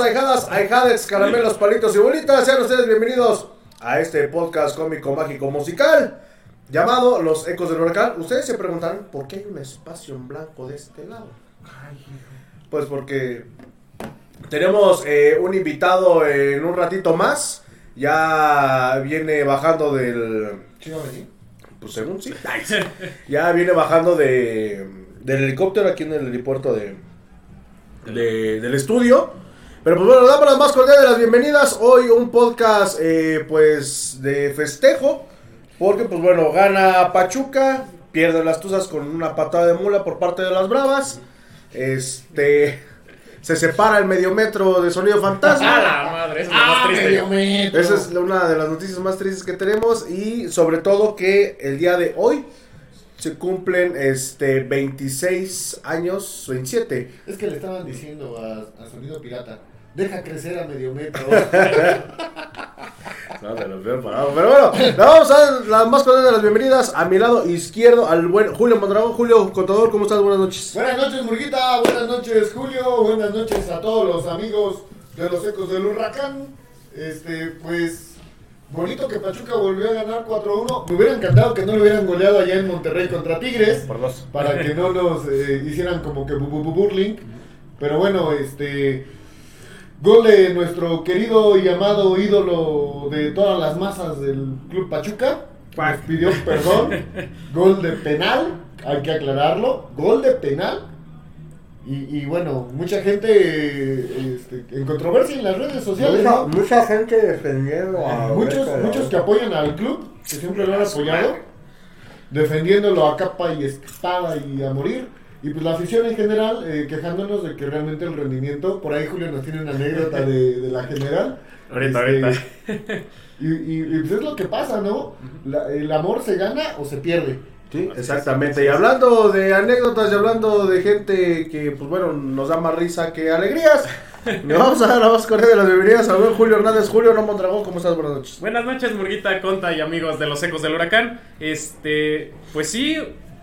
Ahijados, ahijadas, ahijades, caramelos, palitos y bolitas, sean ustedes bienvenidos a este podcast cómico, mágico, musical llamado Los Ecos del Huracán. Ustedes se preguntarán por qué hay un espacio en blanco de este lado. Pues porque tenemos eh, un invitado en un ratito más. Ya viene bajando del. Pues según sí. Ya viene bajando de, del helicóptero aquí en el helipuerto de, de- del estudio. Pero pues bueno, damos las más cordiales de las bienvenidas. Hoy un podcast eh, pues de festejo. Porque pues bueno, gana Pachuca. Pierde las Tuzas con una patada de mula por parte de las Bravas. Este... Se separa el medio metro de sonido fantasma. ¡A la madre! Eso es lo más triste. Esa es una de las noticias más tristes que tenemos y sobre todo que el día de hoy se cumplen este 26 años, 27. Es que le estaban diciendo a, a Sonido Pirata, deja crecer a medio metro. No, te lo veo parado. Pero bueno, vamos a dar las más cordiales de las bienvenidas a mi lado izquierdo al buen Julio Mondragón. Julio Contador, ¿cómo estás? Buenas noches. buenas noches, Murguita. Buenas noches, Julio. Buenas noches a todos los amigos de los ecos del huracán. Este, pues, bonito que Pachuca volvió a ganar 4-1. Me hubiera encantado que no lo hubieran goleado allá en Monterrey contra Tigres. Por dos. para que no nos eh, hicieran como que bu- bu- bu- burling. Pero bueno, este gol de nuestro querido y amado ídolo de todas las masas del Club Pachuca. Nos pidió perdón. Gol de penal, hay que aclararlo. Gol de penal. Y, y bueno, mucha gente este, en controversia en las redes sociales. Mucha, ¿no? mucha gente defendiendo a Muchos, Beto, muchos que apoyan al club, que siempre lo han apoyado, defendiéndolo a capa y espada y a morir. Y pues la afición en general, eh, quejándonos de que realmente el rendimiento, por ahí Julio nos tiene una anécdota de, de la general. Ahorita, Este, ahorita. Y, y- y, pues es lo que pasa, ¿no? La- el amor se gana o se pierde. Sí, exactamente. Y hablando de anécdotas y hablando de gente que, pues bueno, nos da más risa que alegrías, le vamos a dar la más cordial de las bienvenidas buen Julio Hernández. Julio No Mondragón, ¿cómo estás? Buenas noches. Buenas noches, Murguita, Conta y amigos de los Ecos del Huracán. Este, pues sí,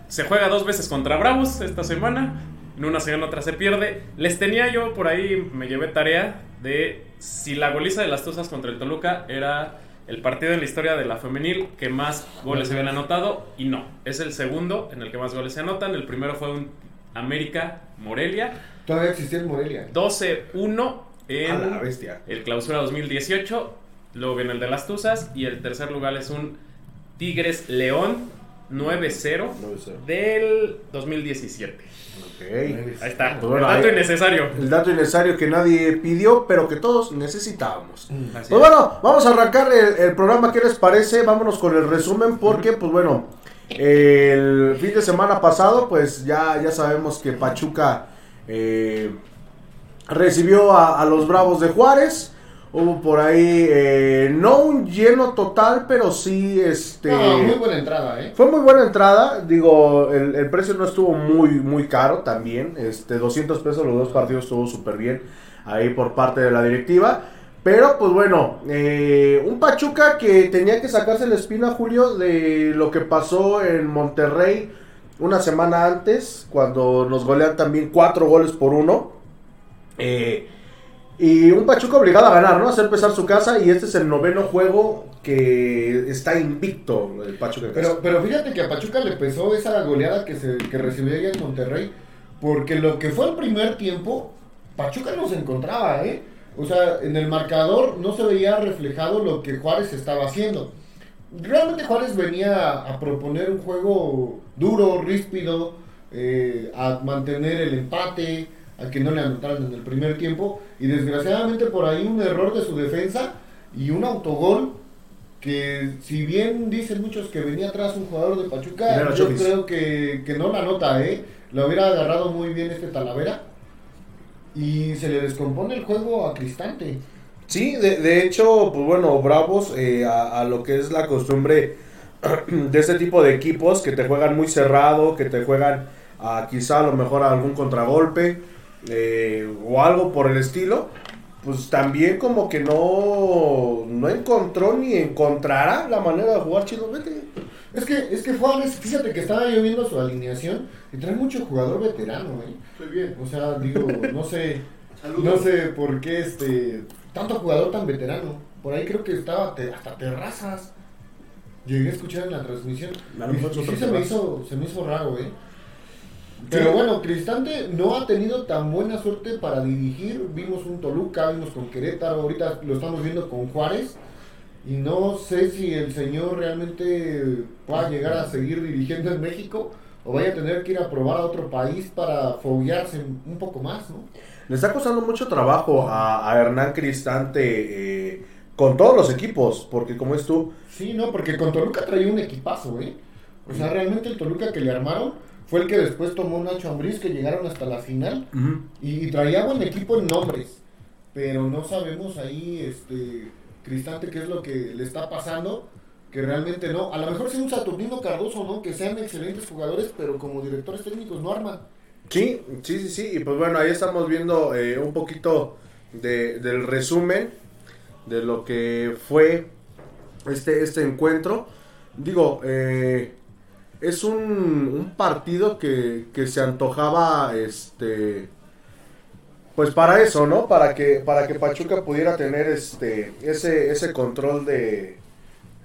se juega dos veces contra Bravos esta semana. En una se gana, otra se pierde. Les tenía yo por ahí, me llevé tarea de si la goliza de las Tuzas contra el Toluca era el partido en la historia de la femenil que más goles se habían anotado. Y no, es el segundo en el que más goles se anotan. El primero fue un América Morelia. Todavía existía en Morelia. 12-1 en A la bestia. el clausura 2018, luego viene el de las Tuzas y el tercer lugar es un Tigres León 9-0 9-0. del 2017. Ok. Ahí está, Pues bueno, el dato ahí- innecesario. El dato innecesario que nadie pidió, pero que todos necesitábamos. Así Pues es. bueno, vamos a arrancar el, el programa. ¿Qué les parece? Vámonos con el resumen porque, pues bueno, el fin de semana pasado, pues ya, ya sabemos que Pachuca eh, recibió a, a los Bravos de Juárez. Hubo por ahí, eh, no un lleno total, pero sí, este... No, muy buena entrada, ¿eh? Fue muy buena entrada, digo, el, el precio no estuvo muy, muy caro también, este, 200 pesos los dos partidos estuvo súper bien ahí por parte de la directiva, pero pues bueno, eh, un Pachuca que tenía que sacarse la espina, Julio, de lo que pasó en Monterrey una semana antes, cuando nos golean también cuatro goles por uno, eh, y un Pachuca obligado a ganar, ¿no? A hacer pesar su casa, y este es el noveno juego que está invicto el Pachuca. Pero, pero fíjate que a Pachuca le pesó esa goleada que, se, que recibió allá en Monterrey, porque lo que fue el primer tiempo, Pachuca no se encontraba, ¿eh? O sea, en el marcador no se veía reflejado lo que Juárez estaba haciendo. Realmente Juárez venía a proponer un juego duro, ríspido, eh, a mantener el empate, a que no le anotaran en el primer tiempo, y desgraciadamente por ahí un error de su defensa y un autogol que si bien dicen muchos que venía atrás un jugador de Pachuca, yo creo que, que no la nota, ¿eh? La hubiera agarrado muy bien este Talavera y se le descompone el juego a Cristante. Sí, de, de hecho, pues bueno, Bravos, eh, a, a lo que es la costumbre de este tipo de equipos que te juegan muy cerrado, que te juegan a quizá a lo mejor a algún contragolpe eh, o algo por el estilo, pues también como que no, no encontró ni encontrará la manera de jugar Vete. Es que, es que Juárez, fíjate que estaba yo viendo su alineación y trae mucho jugador veterano, ¿eh? Estoy bien. O sea, digo, no sé No sé por qué este tanto jugador tan veterano. Por ahí creo que estaba te- hasta terrazas. Llegué a escuchar en la transmisión. Y- y sí se me hizo, se me hizo raro, eh. Pero bueno, Cristante no ha tenido tan buena suerte para dirigir. Vimos un Toluca, vimos con Querétaro, ahorita lo estamos viendo con Juárez. Y no sé si el señor realmente pueda llegar a seguir dirigiendo en México o vaya a tener que ir a probar a otro país para foguearse un poco más, ¿no? Le está costando mucho trabajo a, a Hernán Cristante eh, con todos los equipos, porque como es tú, Sí, no, porque con Toluca traía un equipazo, ¿eh? O sea, realmente el Toluca que le armaron fue el que después tomó Nacho Ambriz, que llegaron hasta la final. Y, y traía buen equipo en nombres. Pero no sabemos ahí, este, Cristante, qué es lo que le está pasando. Que realmente no. A lo mejor sea un Saturnino Cardoso, ¿no? Que sean excelentes jugadores, pero como directores técnicos no arman. Sí, sí, sí, sí. Y pues bueno, ahí estamos viendo eh, un poquito de- del resumen de lo que fue este, este encuentro. Digo, eh, es un, un partido que, que se antojaba, este, pues para eso, ¿no? Para que, para que Pachuca pudiera tener este, ese, ese control de,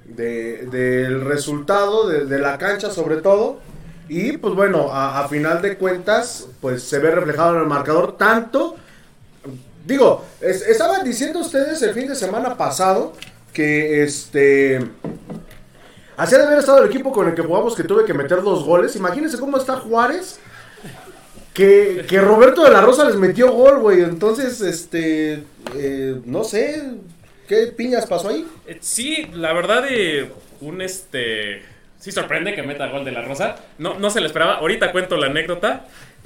de- del resultado, de, la cancha sobre todo. Y pues bueno, a, final de cuentas, pues se ve reflejado en el marcador tanto. Digo, es- estaban diciendo ustedes el fin de semana pasado que este. Así de haber estado el equipo con el que jugamos que tuve que meter dos goles. Imagínense cómo está Juárez. Que, que Roberto de la Rosa les metió gol, güey. Entonces, este. eh, no sé. ¿Qué piñas pasó ahí? Eh, Sí, la verdad, eh, un este. Sí sorprende que meta gol de la Rosa. No, no se le esperaba. Ahorita cuento la anécdota.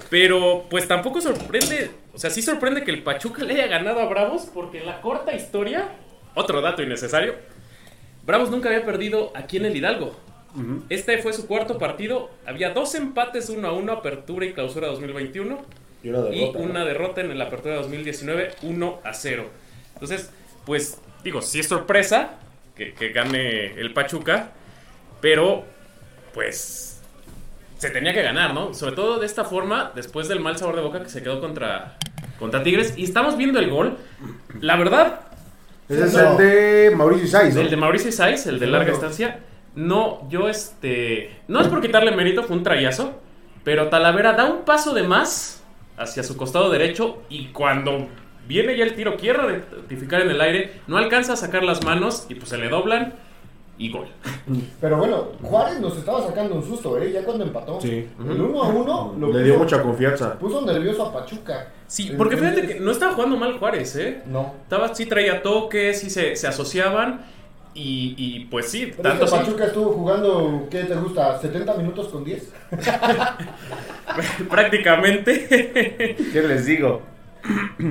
Pero pues tampoco sorprende. O sea, sí sorprende que el Pachuca le haya ganado a Bravos. Porque la corta historia. Otro dato innecesario. Bravos nunca había perdido aquí en el Hidalgo. Este fue su cuarto partido. Había dos empates, uno a uno, apertura y clausura 2021. Y una y derrota, ¿no? una derrota en la apertura 2019, 1 a 0. Entonces, pues, digo, sí es sorpresa que, que gane el Pachuca, pero, pues, se tenía que ganar, ¿no? Sobre todo de esta forma, después del mal sabor de boca que se quedó contra, contra Tigres. Y estamos viendo el gol. La verdad, Ese es No. el de Mauricio Isais, ¿no? el de Mauricio Saiz, el de larga estancia. No, yo este. No es por quitarle mérito, fue un trayazo. Pero Talavera da un paso de más hacia su costado derecho. Y cuando viene ya el tiro, quiere rectificar en el aire. No alcanza a sacar las manos y pues se le doblan. Y gol. Pero bueno, Juárez nos estaba sacando un susto, ¿eh? Ya cuando empató. Sí. El 1 a 1 lo Le dio puso- mucha confianza. Puso nervioso a Pachuca. Sí, porque fíjate que no estaba jugando mal Juárez, ¿eh? No. Estaba, sí traía toques, sí se, se asociaban. Y, y, pues sí, Pero tanto es que sí- Pachuca estuvo jugando, ¿qué te gusta? ¿70 minutos con 10? prácticamente. ¿Qué les digo?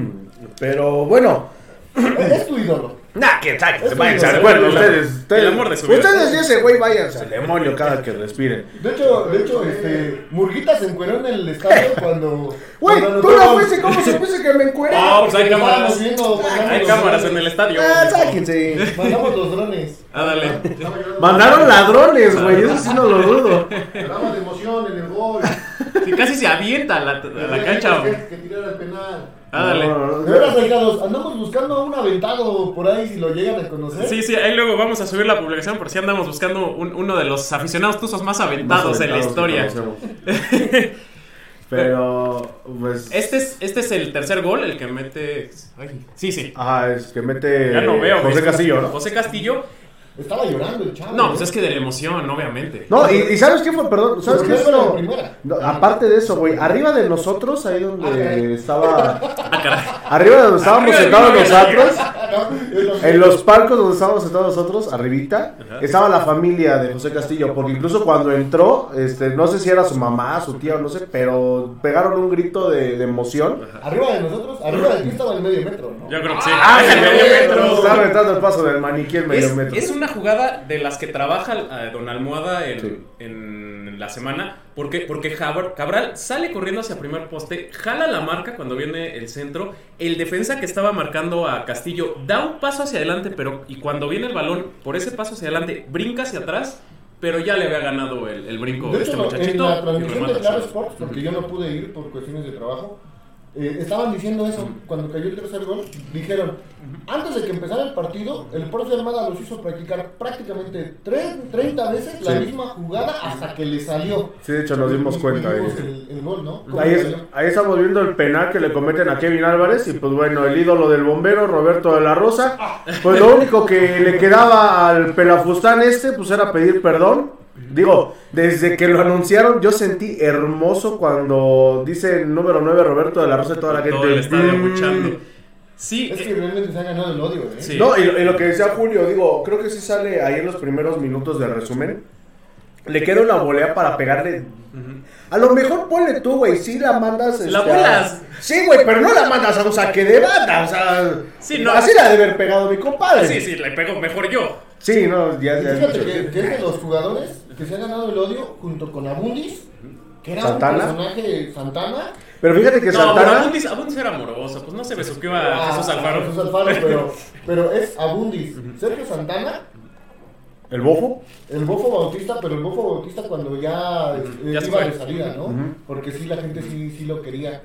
Pero bueno. es tu ídolo. Nah, que Es váyanse al cuerno, ustedes, ustedes. el amor de su vida. Ustedes y ese güey, váyanse al demonio cada que respiren. De hecho, de hecho, este, Murguita se encueró en el estadio cuando... Güey, cuando tú no fuiste, ¿cómo supiste que me encueré? Ah, pues hay cámaras. viendo, Hay cámaras en el estadio. Ah, sáquense. Mandamos los drones. Ah, dale. Mandaron ladrones, güey, eso sí no lo dudo. Lloraba de emoción en el gol. Sí, casi se avienta la, la cancha. Que, que tirara el penal. Ah, dale. No, no, no. De veras, ahijados, andamos buscando a un aventado por ahí si lo llegan a conocer. Sí, sí, ahí luego vamos a subir la publicación por si andamos buscando un- uno de los aficionados tuzos más aventados en la historia. Pero, pues. Este es, este es el tercer gol, el que mete. ay, sí, sí. Ajá, es que mete. Ya no veo. José. Castillo, ¿no? José Castillo. Estaba llorando el chavo. No, pues es que de la emoción, obviamente. No, y, y ¿sabes qué fue? Perdón, ¿sabes qué fue no lo- aparte de eso, güey, arriba de nosotros, ahí donde Ah, caray. estaba. Ah. Arriba de donde estábamos Arriba sentados nosotros. Lo En los palcos donde estábamos sentados nosotros, arribita, Ajá. estaba la familia de José Castillo, porque incluso cuando entró, este, no sé si era su mamá, su tía o no sé, pero pegaron un grito de, de emoción. Arriba de nosotros, arriba de ti estaba el medio metro, ¿no? Yo creo que sí. ¡Ah, el medio metro. Estaba aventando el paso del maniquí el medio Es, metro. es una jugada de las que trabaja eh, Don Almohada en, Sí. en la semana. Porque, porque Cabral sale corriendo hacia primer poste, jala la marca cuando viene el centro. El defensa que estaba marcando a Castillo da un paso hacia adelante, pero y cuando viene el balón, por ese paso hacia adelante, brinca hacia atrás. Pero ya le había ganado el, el brinco De este hecho, en muchachito. la y transmisión de Claro. Sports, porque yo no pude ir por cuestiones de trabajo, eh, estaban diciendo eso cuando cayó el tercer gol. Dijeron, antes de que empezara el partido, el profe Armada los hizo practicar prácticamente tre- 30 veces la Sí. misma jugada hasta que le salió. Sí, de hecho nos dimos cuenta. eh. El, el gol, ¿no? Ahí, es- ahí estamos viendo el penal que le cometen a Kevin Álvarez y pues bueno, el ídolo del bombero, Roberto de la Rosa, pues lo único que le quedaba al pelafustán este pues era pedir perdón. Digo, desde que lo anunciaron yo sentí hermoso cuando dice el número 9 Roberto de la Rosa y toda la gente. Todo el estadio "Mm". abuchando. Sí, Es eh, que realmente se ha ganado el odio, ¿eh? Sí. No, y, lo- y lo que decía Julio, digo, creo que sí sale ahí en los primeros minutos del resumen. Le queda una volea para pegarle. A lo mejor ponle tú, güey, sí la mandas. La este, a-. Sí, güey, pero no la mandas a un saque de banda, o sea. Sí, no. Así la de haber pegado mi compadre. sí, sí, le pego mejor yo. Sí, no, ya, Y ya. fíjate que, que es de los jugadores que se han ganado el odio junto con Abundis, que era Santana. un personaje Santana. Pero fíjate que No, pero Santana. Abundis, Abundis era amoroso, pues no se besuqueó a Ah, Jesús Alfaro. Jesús Alfaro, pero, pero es Abundis. Sergio Santana, El bofo. el Bofo Bautista, pero el Bofo Bautista cuando ya, eh, Ya se iba fue. de salida, ¿no? Porque sí, la gente sí, sí lo quería.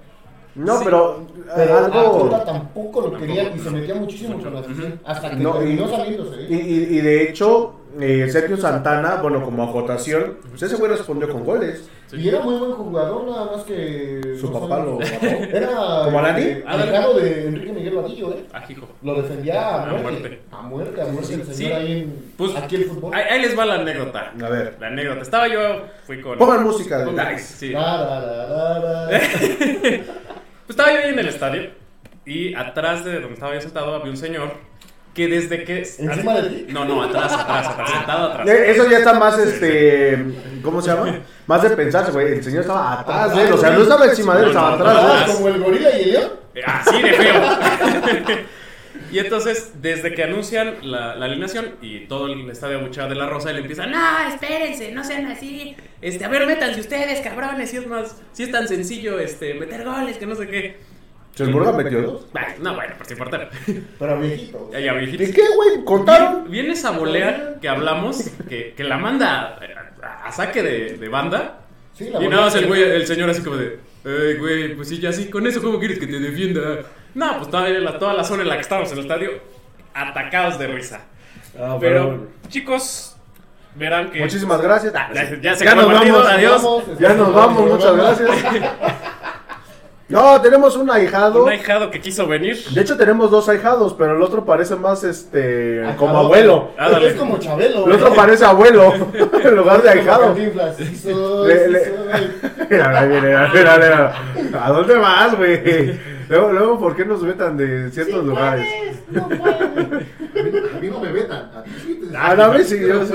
No, Sí. pero. Pero algo. Acosta tampoco lo quería y se metía muchísimo con la afición. Hasta que No, y- terminó saliéndose. Y, ¿eh? y- y de hecho, eh, Sergio Santana, bueno, como acotación, pues ese güey respondió con goles. Sí. Y era muy buen jugador, nada más que. Su no papá sé, lo mató. Era. ¿Como Alani? alejado de Enrique Miguel Vadillo, ¿eh? Ajijo. Lo defendía a A muerte. A muerte, a muerte. El señor Sí. ahí en. Pues, aquí el fútbol. Ahí, ahí les va la anécdota. A ver. La anécdota. Estaba yo, fui con. Pongan música Dice. sí. La, la, la, la, la. Pues estaba yo ahí en el estadio y atrás de donde estaba yo sentado había un señor que desde que... ¿Encima de ti? No, no, atrás, atrás, atrás, sentado atrás. Eh, Eso ya está más, este, ¿cómo se llama? Más de pensarse, güey. El señor estaba atrás de él, o sea, no estaba encima de él, estaba atrás como el gorila y el león. Así de feo. y entonces, desde que anuncian la, la alineación y todo el estadio abuchado de la Rosa, y le empiezan, no, espérense, no sean así. Este, a ver, métanse ustedes, cabrones, si es más, si es tan sencillo, este, meter goles, que no sé qué. Chesburga metió dos. No, bueno, por si importa. Pero viejito. Ya, ya, viejitos. ¿De qué, güey? ¿Contaron? Viene, esa volea que hablamos, que, que la manda a, a saque de, de banda. Sí, la Y nada más el, güey, el señor así como de, Ey, güey, pues sí, ya sí, con eso, ¿cómo quieres que te defienda? No, pues toda la, toda la zona en la que estábamos en el estadio, atacados de risa. Ah, Pero, chicos, verán que... Muchísimas gracias. Ya, ya se Ya acabó el nos partido, vamos, adiós. vamos. Ya nos vamos, muchas gracias. No, tenemos un ahijado. Un ahijado que quiso venir. De hecho, tenemos dos ahijados, pero el otro parece más, este, como abuelo. Ah. Es como Chabelo. El otro parece abuelo, en lugar de ahijado. Le- le-. Mira, mira, mira, mira. ¿A dónde vas, güey? Luego, luego, ¿por qué nos vetan de ciertos lugares? No puedes. A mí- a mí no me vetan. A ti sí te- Ah, no, a mí sí, yo sí.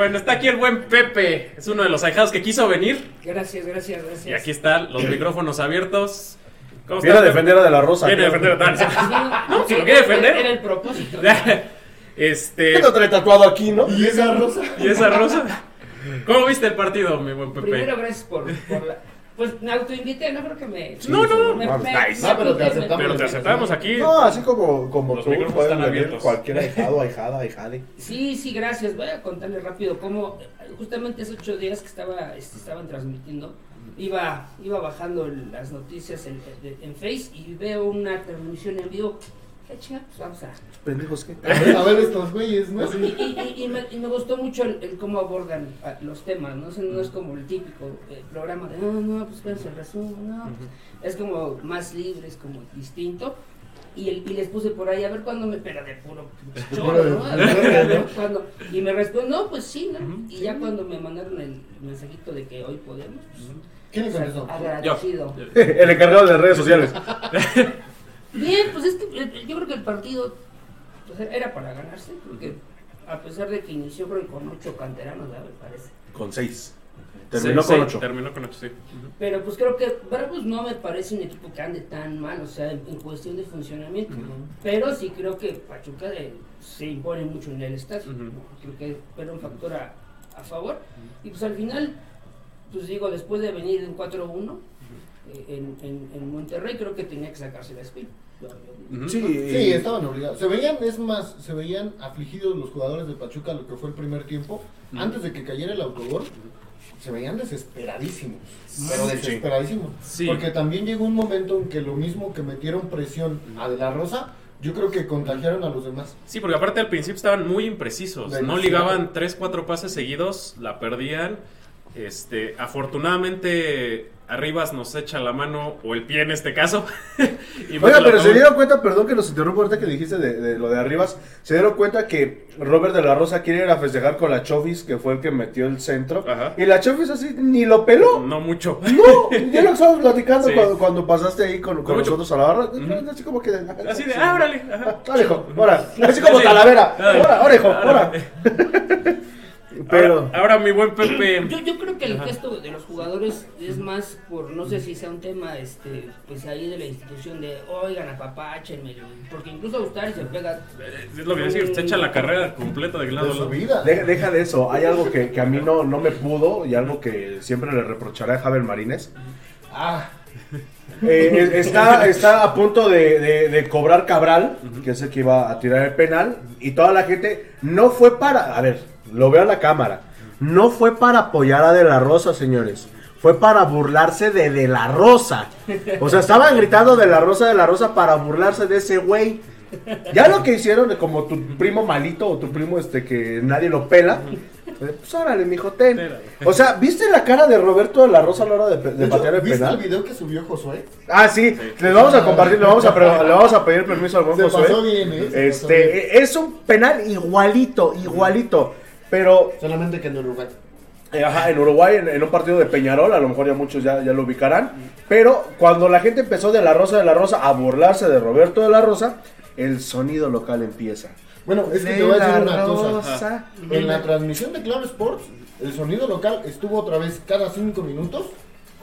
Bueno, está aquí el buen Pepe. Es uno de los ahijados que quiso venir. Gracias, gracias, gracias. Y aquí están los micrófonos abiertos. ¿Cómo Viene a estás, defender a De La Rosa. Viene a defender a Dan. Sí, No, si lo quiere defender. Era el propósito. Este. ¿Qué lo trae tatuado aquí, no? Y esa rosa. ¿Y esa rosa? ¿Cómo viste el partido, mi buen Pepe? Primero, gracias por, por la. Pues me autoinvité, no creo que me. No, no, me, nice. me Ah, pero te aceptamos. Pero te aceptamos aquí. No, así como, como Los tú, están venir cualquier ahijado, ahijada, ahijade. Sí, sí, gracias. Voy a contarles rápido cómo, justamente esos ocho días que estaba, este, estaban transmitiendo, iba, iba bajando las noticias en, en- en Face y veo una transmisión en vivo. Pues vamos a. Pendejos, ¿qué? A ver, estos güeyes, ¿no? Y, y- y- y me, y me gustó mucho el, el cómo abordan los temas, ¿no? O sea, no es como el típico eh, programa de, ah, no, pues vean el resumen, no, pues", es como más libre, es como distinto. Y, el- y les puse por ahí, a ver cuándo me pega de puro choro, ¿no? A ver. Y me respondió, no, pues sí, ¿no? Y ya cuando me mandaron el mensajito de que hoy podemos, pues, ¿Quiénes son esos? agradecido. El encargado de redes sociales. Bien, pues es que eh, yo creo que el partido pues, era para ganarse, porque a pesar de que inició creo que con ocho canteranos, me parece. Con seis. Terminó Sí, con sí, ocho. Terminó con ocho, sí. Pero pues creo que Bravos no me parece un equipo que ande tan mal, o sea, en, en cuestión de funcionamiento. Pero sí creo que Pachuca eh, se impone mucho en el estadio. Creo que era un factor a, a favor. Y pues al final, pues digo, después de venir en 4-1 eh, en, en, en Monterrey, creo que tenía que sacarse la espina. Sí, Sí, estaban obligados. Se veían, es más, se veían afligidos los jugadores de Pachuca lo que fue el primer tiempo. Antes de que cayera el autogol, se veían desesperadísimos. Pero desesperadísimos. Sí. Porque también llegó un momento en que lo mismo que metieron presión a De La Rosa, yo creo que contagiaron a los demás. Sí, porque aparte al principio estaban muy imprecisos. No ligaban 3, 4 pases seguidos, la perdían. Este, afortunadamente Arribas nos echa la mano o el pie en este caso. y Oiga, mete la pero se dieron cuenta, perdón que nos interrumpo ahorita que dijiste de, de lo de Arribas, se dieron cuenta que Robert de la Rosa quiere ir a festejar con la Chofis, que fue el que metió el centro, Ajá. y la Chofis así ni lo peló. No mucho. No, ya lo estábamos platicando Sí. cuando, cuando pasaste ahí con, con nosotros a la barra. Así como que. Así de, ah, órale. Dale, hijo, ahora. Así como Sí. calavera. Dale. Ahora, ahora, hijo, ahora. Pero. Ahora, ahora, mi buen Pepe. Yo, yo creo que el Ajá. gesto de los jugadores es más por, no sé si sea un tema, este, pues ahí de la institución de, oigan, apapáchenme, porque incluso a Ustari se pega. Es lo que decir, se echa la carrera completa de lado De a su vida. Deja, deja de eso, hay algo que, que a mí no, no me pudo y algo que siempre le reprocharé a Javier Marínez. Ah, Eh, es- está, está a punto de, de- de cobrar Cabral, que es el que iba a tirar el penal, y toda la gente no fue para, a ver, lo veo a la cámara, no fue para apoyar a De La Rosa, señores. Fue para burlarse de De La Rosa. O sea, estaban gritando De La Rosa, De La Rosa para burlarse de ese güey. Ya lo que hicieron, de como tu primo malito o tu primo este que nadie lo pela. eh, Pues órale, mijo, ten. O sea, ¿viste la cara de Roberto de la Rosa a la hora de, de de hecho, patear el ¿viste penal? el video que subió Josué? Ah, sí, les vamos a compartir, le vamos a, le vamos a pedir permiso al buen Se Josué. pasó bien, ¿eh? Se pasó bien. Este, es un penal igualito, igualito. Pero, Solamente que en Uruguay. eh, ajá, en Uruguay, en, en un partido de Peñarol, a lo mejor ya muchos ya, ya lo ubicarán. Pero cuando la gente empezó de la Rosa de la Rosa a burlarse de Roberto de la Rosa, el sonido local empieza. Bueno, es que De te voy a decir la una cosa. Rosa. En la transmisión de Claro Sports, el sonido local estuvo otra vez cada cinco minutos.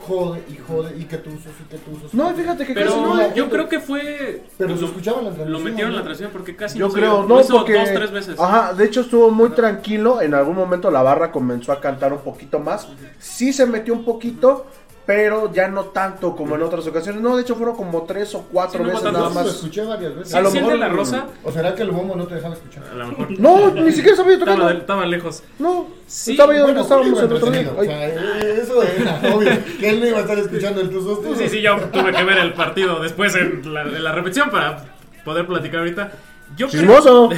Jode y jode y que tuzos y que tuzos. No, fíjate que Pero casi no. yo gente- creo que fue. Pero se lo- escuchaba en la Lo metieron en la ¿no? transmisión porque casi Yo se- creo, no, porque. dos, tres veces. Ajá, de hecho estuvo muy tranquilo. En algún momento la barra comenzó a cantar un poquito más. Sí se metió un poquito, pero ya no tanto como en otras ocasiones. No, de hecho fueron como tres o cuatro Sí, no veces fue nada sí lo más. escuché varias veces. A lo mejor- la rosa. ¿O será que el bombo no te dejaba escuchar? A lo mejor. No, ni siquiera sabía Estaba, tocar. estaba lejos. No, Sí, estaba yo donde Bueno, estábamos el otro día. o sea, eh, eso era obvio. Que él no iba a estar escuchando el tuzos tuzos. Sí, sí, yo tuve que ver el partido después en la, en la repetición para poder platicar ahorita. Yo creo- Chismoso.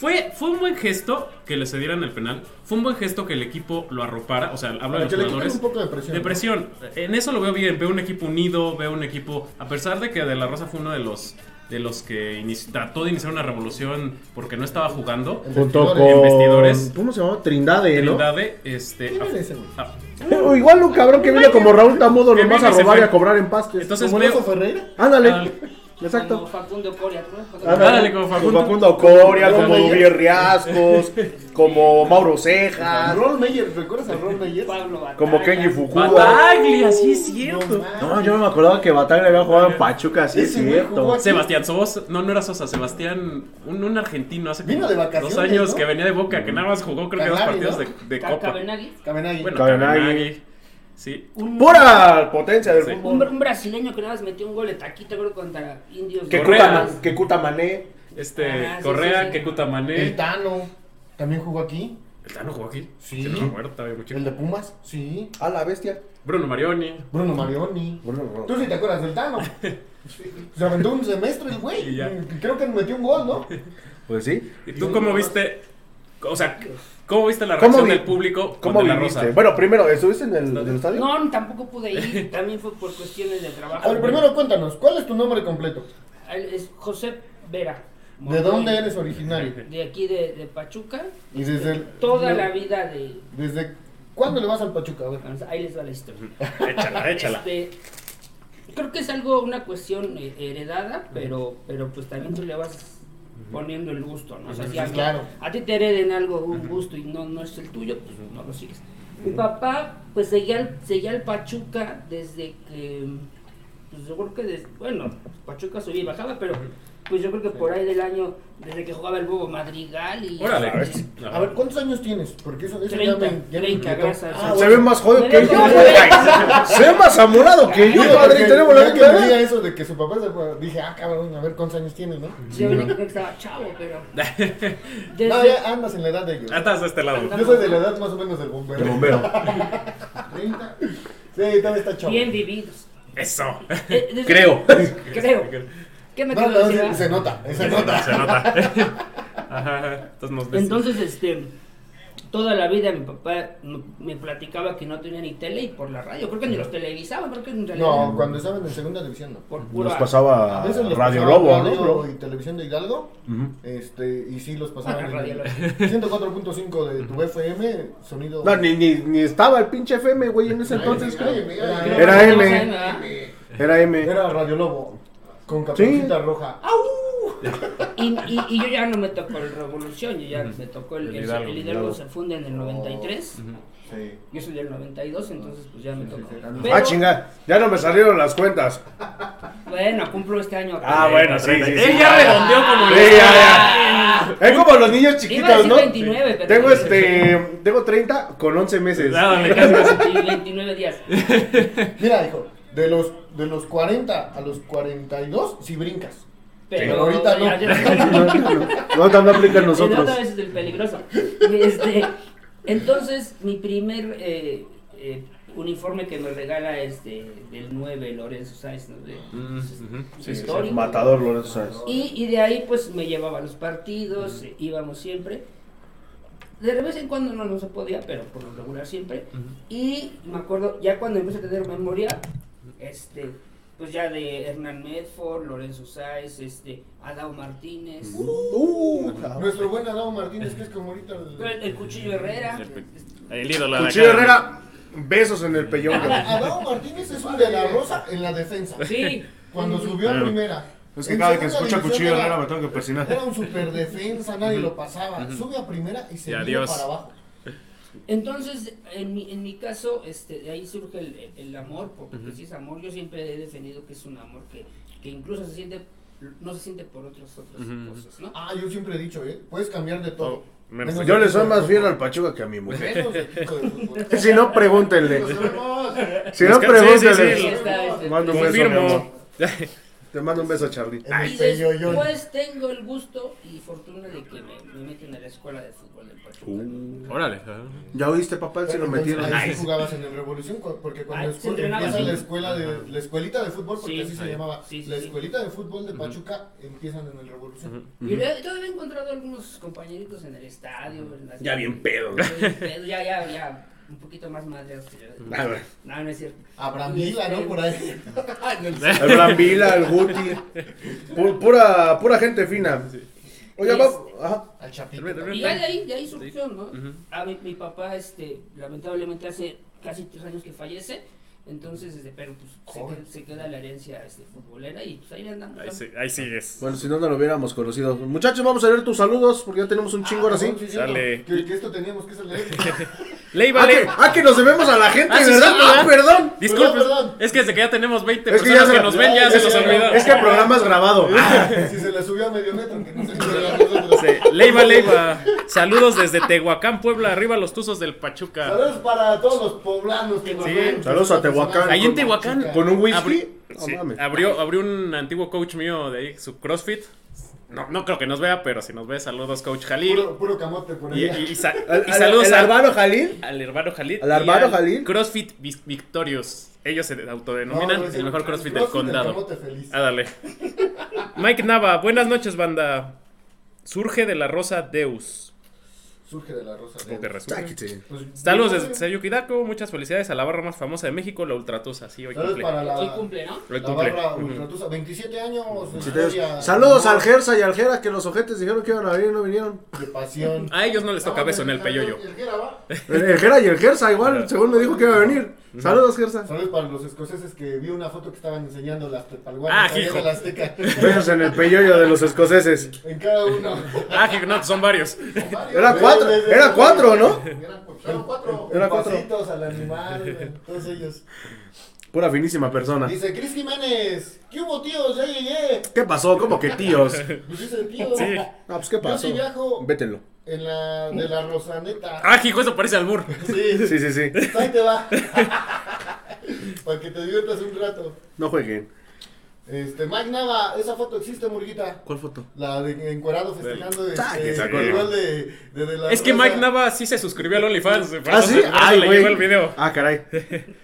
Fue, fue un buen gesto que le cedieran el penal. Fue un buen gesto que el equipo lo arropara. O sea, hablo de los jugadores. un poco de presión. De ¿no? presión. En eso lo veo bien. Veo un equipo unido, veo un equipo. A pesar de que De La Rosa fue uno de los de los que inici- trató de iniciar una revolución porque no estaba jugando. En Junto con. En vestidores. ¿Cómo se llama? Trindade, ¿no? Trindade, este. ¿Quién ese, güey? ah, O igual un cabrón que viene como Raúl Tamudo nomás a robar y a cobrar empastes. Entonces ¿Como Ferreira? Ándale. Ah, Como Exacto. Facundo Coria, ¿no? Ándale, como Facundo. Como Facundo Coria, como. Dubier Riascos, como Mauro Cejas, Ron Meyer, ¿recuerdas a Ron Meyer? Pablo Batalla. como Kenji Fukuda. Bataglia, sí es cierto. No, yo no me acordaba que Bataglia había jugado en Pachuca, sí es cierto. Sebastián Sosa, no, no era Sosa, Sebastián, un, un argentino hace como de dos años ¿no? que venía de Boca, que nada más jugó creo que dos partidos ¿no? de, de Copa. Cabenagui. Cabenagui. Bueno, Cabenagui. Sí. Un, Pura potencia del Sí. un, fútbol. un brasileño que nada más metió un gol de taquito, creo, contra indios. Que Correa. Que Mané. Este, Ah, sí, Correa, sí, sí. Kekuta El Mané. Tano también jugó aquí. ¿El Tano jugó aquí? Sí. no. El de Pumas, sí. A la bestia. Bruno Marioni. Bruno Marioni. Bueno, no. ¿Tú sí te acuerdas del Tano? Se aventó un semestre el güey. Creo que metió un gol, ¿no? Pues sí. ¿Y tú cómo viste? O sea, ¿cómo viste la ¿Cómo reacción vi- del público ¿Cómo De la viviste? Rosa? Bueno, primero, ¿estuviste en el, en el estadio? No, tampoco pude ir. También fue por cuestiones de trabajo. A ver, primero cuéntanos, ¿cuál es tu nombre completo? Es José Vera. ¿De dónde eres originario? De aquí de, de Pachuca. Y desde el- Toda de- la vida de. ¿Desde cuándo le vas al Pachuca? A ver. Ahí les va la historia. Échala, échala. Este, creo que es algo, una cuestión eh, heredada, pero, pero pues también tú le vas poniendo el gusto, ¿no? O sea, si a, claro. a ti te hereden algo, un gusto y no, no es el tuyo, pues no lo sigues. Mi papá, pues seguía el, seguía el Pachuca desde que, pues yo creo que, desde, bueno, Pachuca subía y bajaba, pero Pues yo creo que por ahí del año, desde que jugaba el Bobo Madrigal y... Órale. Eh, A ver, ¿cuántos años tienes? Porque eso, eso ya 30, me, ya me 30, inquietó. gracias. Ah, Se ve más joven que yo. Se ve más amorado que yo, padre. Tenemos la ya que me eso de que su papá se fue, dije, ah, cabrón, a ver cuántos años tiene, ¿no? Yo creo que estaba chavo, pero... Desde- No, ya andas en la edad de ellos. Estás de este lado. Yo soy de la edad más o menos del bombero. El bombero. 30. Sí, todavía está chavo. Bien vividos. Eso. Eh, desde- Creo. Creo. ¿Qué me No, quiero no, decir? se, ah? se nota, se Se nota. se nota. Ajá. Entonces nos ves. Entonces, este, toda la vida mi papá me platicaba que no tenía ni tele y por la radio. Creo que ni los televisaban, creo que en realidad. No, cuando estaban en segunda división, no. por pura. Nos pasaba A veces los Radio pasaba Lobo, radio ¿no? y televisión de Hidalgo, este, y sí los Ah, pasaban Radio en Lobo. 104.5 de tu FM, sonido... No, ni, ni, ni estaba el pinche FM, güey, en ese entonces, creo. Era M. Era M. Era Radio Lobo, con caperucita roja. Y, y, y yo ya no me tocó el Revolución, yo ya me tocó el, El el, Hidalgo. se funde en el 93. Sí. Yo soy del 92, entonces pues ya me Sí, sí, tocó. sí. Pero, Ah, chinga. Ya no me salieron las cuentas. Bueno, cumplo este año. Ah, bueno, sí, sí, sí. Él ya redondeó como Sí, los- ya, ya. Es como los niños Iba a chiquitos, ¿no? 29, pero. Tengo este. Tengo 30 con 11 meses. Casi, casi. 29 días. Mira, hijo, de los, de los 40 a los 42, si brincas. Pero Pero ahorita no. No, no, no, aplican El nosotros. otra vez es el peligroso. Este, entonces, mi primer eh, eh, uniforme que me regala es de, del 9, Lorenzo Sáenz. ¿no? De- Mm, ujú. Sí, sí, sí. histórico. Matador, Lorenzo Sáenz. Y, y de ahí, pues me llevaba a los partidos, eh, íbamos siempre. De vez en cuando no, no se podía, pero por lo regular siempre. Y me acuerdo, ya cuando empecé a tener memoria, este, pues ya de Hernán Medford, Lorenzo Sáenz, este, Adao Martínez, Uh, Nuestro buen Adamo Martínez, que es como ahorita el... el, el Cuchillo Herrera. El ídolo de Cuchillo. Herrera, besos en el pellón. Adamo Martínez es un de la rosa en la defensa. Sí. Cuando subió a primera. Es que En cada vez que escucha Cuchillo era- Herrera me tengo que persinar. Era un super defensa, nadie lo pasaba. Sube a primera y se Y para abajo. Entonces, en mi, en mi caso, este, de ahí surge el, el- amor, porque si es amor, yo siempre he defendido que es un amor que, que incluso se siente, no se siente por otras otras cosas, ¿no? Ah, yo siempre he dicho, ¿eh? Puedes cambiar de todo. Oh, menos Yo le soy más fiel al Pachuca que a mi mujer. Si no, pregúntenle. Si no, pregúntenle. sí, sí, Ahí sí. está, este, Confirmo. Te mando un beso, Charlie. Y después tengo el gusto y fortuna de que me, me meten a la escuela de fútbol del Pachuca. Uh. Órale. ¿Ya oíste, papá? Se lo metieron. ahí sí jugabas en el Revolución, porque cuando se empieza la escuela de la escuelita de fútbol, porque Sí, así se ahí. llamaba, Sí, sí, la sí. escuelita de fútbol de Pachuca empiezan en el Revolución. Y le- todavía he encontrado algunos compañeritos en el estadio. en las- Ya bien pedo. Ya bien pedo, Ya, ya, ya, un poquito más madres que yo. Ah, bueno. No, no es cierto. Abraham Vila, ¿no? Por ahí. El- El Brambila, el Guti. Pu- Pura, pura gente fina. Oiga, va. Ajá. Al Chapito. Y ya de ahí, de ahí surgió, ¿no? Ujú. A mi, mi papá, este, lamentablemente hace casi tres años que fallece, entonces, este, pero pues se queda, se queda la herencia este, futbolera y pues ahí andamos. Ahí, sí- ahí sigues. Bueno, si no, no lo hubiéramos conocido. Muchachos, vamos a leer tus saludos porque ya tenemos un chingo ahora sí. Ah, sí, cierto. Sale. Que, que esto teníamos que leer. Leiva, Ah, que, ah, que nos debemos a la gente, Ah, sí, ¿verdad? sí, Ah, ¿verdad? perdón. Disculpe, Perdón, perdón. es que desde que ya tenemos 20 Es que ya personas se que, nos ven, ya, ya, se ya, los ya, olvidó. Es que el programa es grabado. si se le subió a medio metro, que no se. Sí, Leiva, Leiva. Saludos desde Tehuacán, Puebla, arriba los tuzos del Pachuca. Saludos para todos los poblanos que nos Sí. ven. Saludos a Tehuacán. Ahí en Tehuacán. Con un whisky. Abri- No sí, mames. abrió, abrió un antiguo coach mío de ahí, su CrossFit. No, no creo que nos vea, pero si nos ve, saludos, coach Jalil. Puro, puro camote por Y, ahí. y- y sa- Al, y saludos al a- hermano Jalil. al hermano Jalil. ¿Al hermano Jalil? CrossFit Victorious. Ellos se autodenominan No, es el mejor CrossFit del del condado. camote feliz. Ah, dale. Mike Nava, buenas noches, banda. Surge de la Rosa Deus. Surge de la rosa. Como que resume. Pues, Saludos digo, desde Daco, muchas felicidades a la barra más famosa de México, la Ultratusa. Sí, hoy Saludos cumple. para la, Hoy cumple, ¿no? Hoy la cumple. barra. Ultratusa. 27 años. de Sí, te- historia, Saludos amor, al Gersa y al Jera que los ojetes dijeron que iban a venir y no vinieron. De pasión. A ellos no les toca beso en el peyoyo. El Jera va. El, el Jera y el Gersa igual, según me dijo que iba a venir. Saludos, Gersa. Saludos para los escoceses que vi una foto que estaban enseñando las Ah, tepalguanas allá hijo. de la Azteca. Besos en el peyoyo de los escoceses. En cada uno. Ah, que no, son varios. Era cuatro, era cuatro, ¿no? Eran cuatro. Era cuatro. Pasitos al animal, todos ellos. Pura finísima persona. Dice Cris Jiménez, ¿qué hubo tíos? Ya llegué. ¿Qué pasó? ¿Cómo que tíos? Pues dice tío. Sí. No, pues ¿qué Yo pasó? sí viajo Vételo. en la de la Rosaneta. Ah, hijo, eso parece albur. Sí, Sí, sí, sí. Ahí te va. Para que te diviertas un rato. No jueguen. Este, Mike Nava, esa foto existe, Murguita. ¿Cuál foto? La de encuerado festejando de, Ah, este, gol de, de, de la Es que Rosa. Mike Nava sí se suscribió al OnlyFans. ¿Ah, sí? Ay, le llegó el video. Ah, caray.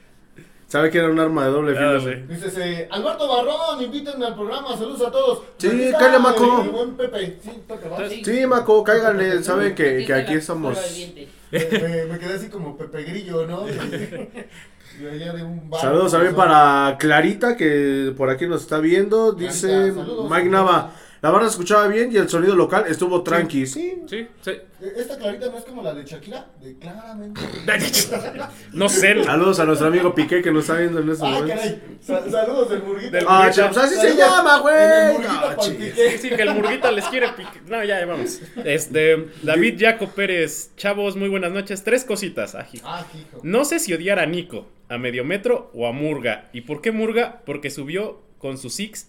¿Sabe que era un arma de doble filo? Ah, güey? sí. Dice, Alberto Barrón, invítenme al programa, saludos a todos. Sí, cállate, Maco. El buen Pepe, sí, ¿va? Sí. Sí, Maco, cáiganle. Saben que, que aquí estamos. me- me quedé así como Pepe Grillo, ¿no? Y allá de un bar. Saludos también para Clarita, que por aquí nos está viendo. Dice Clarita, saludos. Mike Nava. La banda se escuchaba bien y el sonido local estuvo tranqui. Sí. Sí, sí. Esta clarita no es como la de Shakira, de claramente. No sé. Saludos a nuestro amigo Piqué que nos está viendo en este Ah, caray. Saludos del Murguita. Del Ah, Murguita. chavos, así se llama, güey. Ah. Sí, que el murguita les quiere pique- No, ya, vamos. Este, David Jaco Pérez. Chavos, muy buenas noches. Tres cositas. Ah, hijo. Ah, hijo. No sé si odiar a Nico, a Mediometro o a Murga. ¿Y por qué Murga? Porque subió con su Six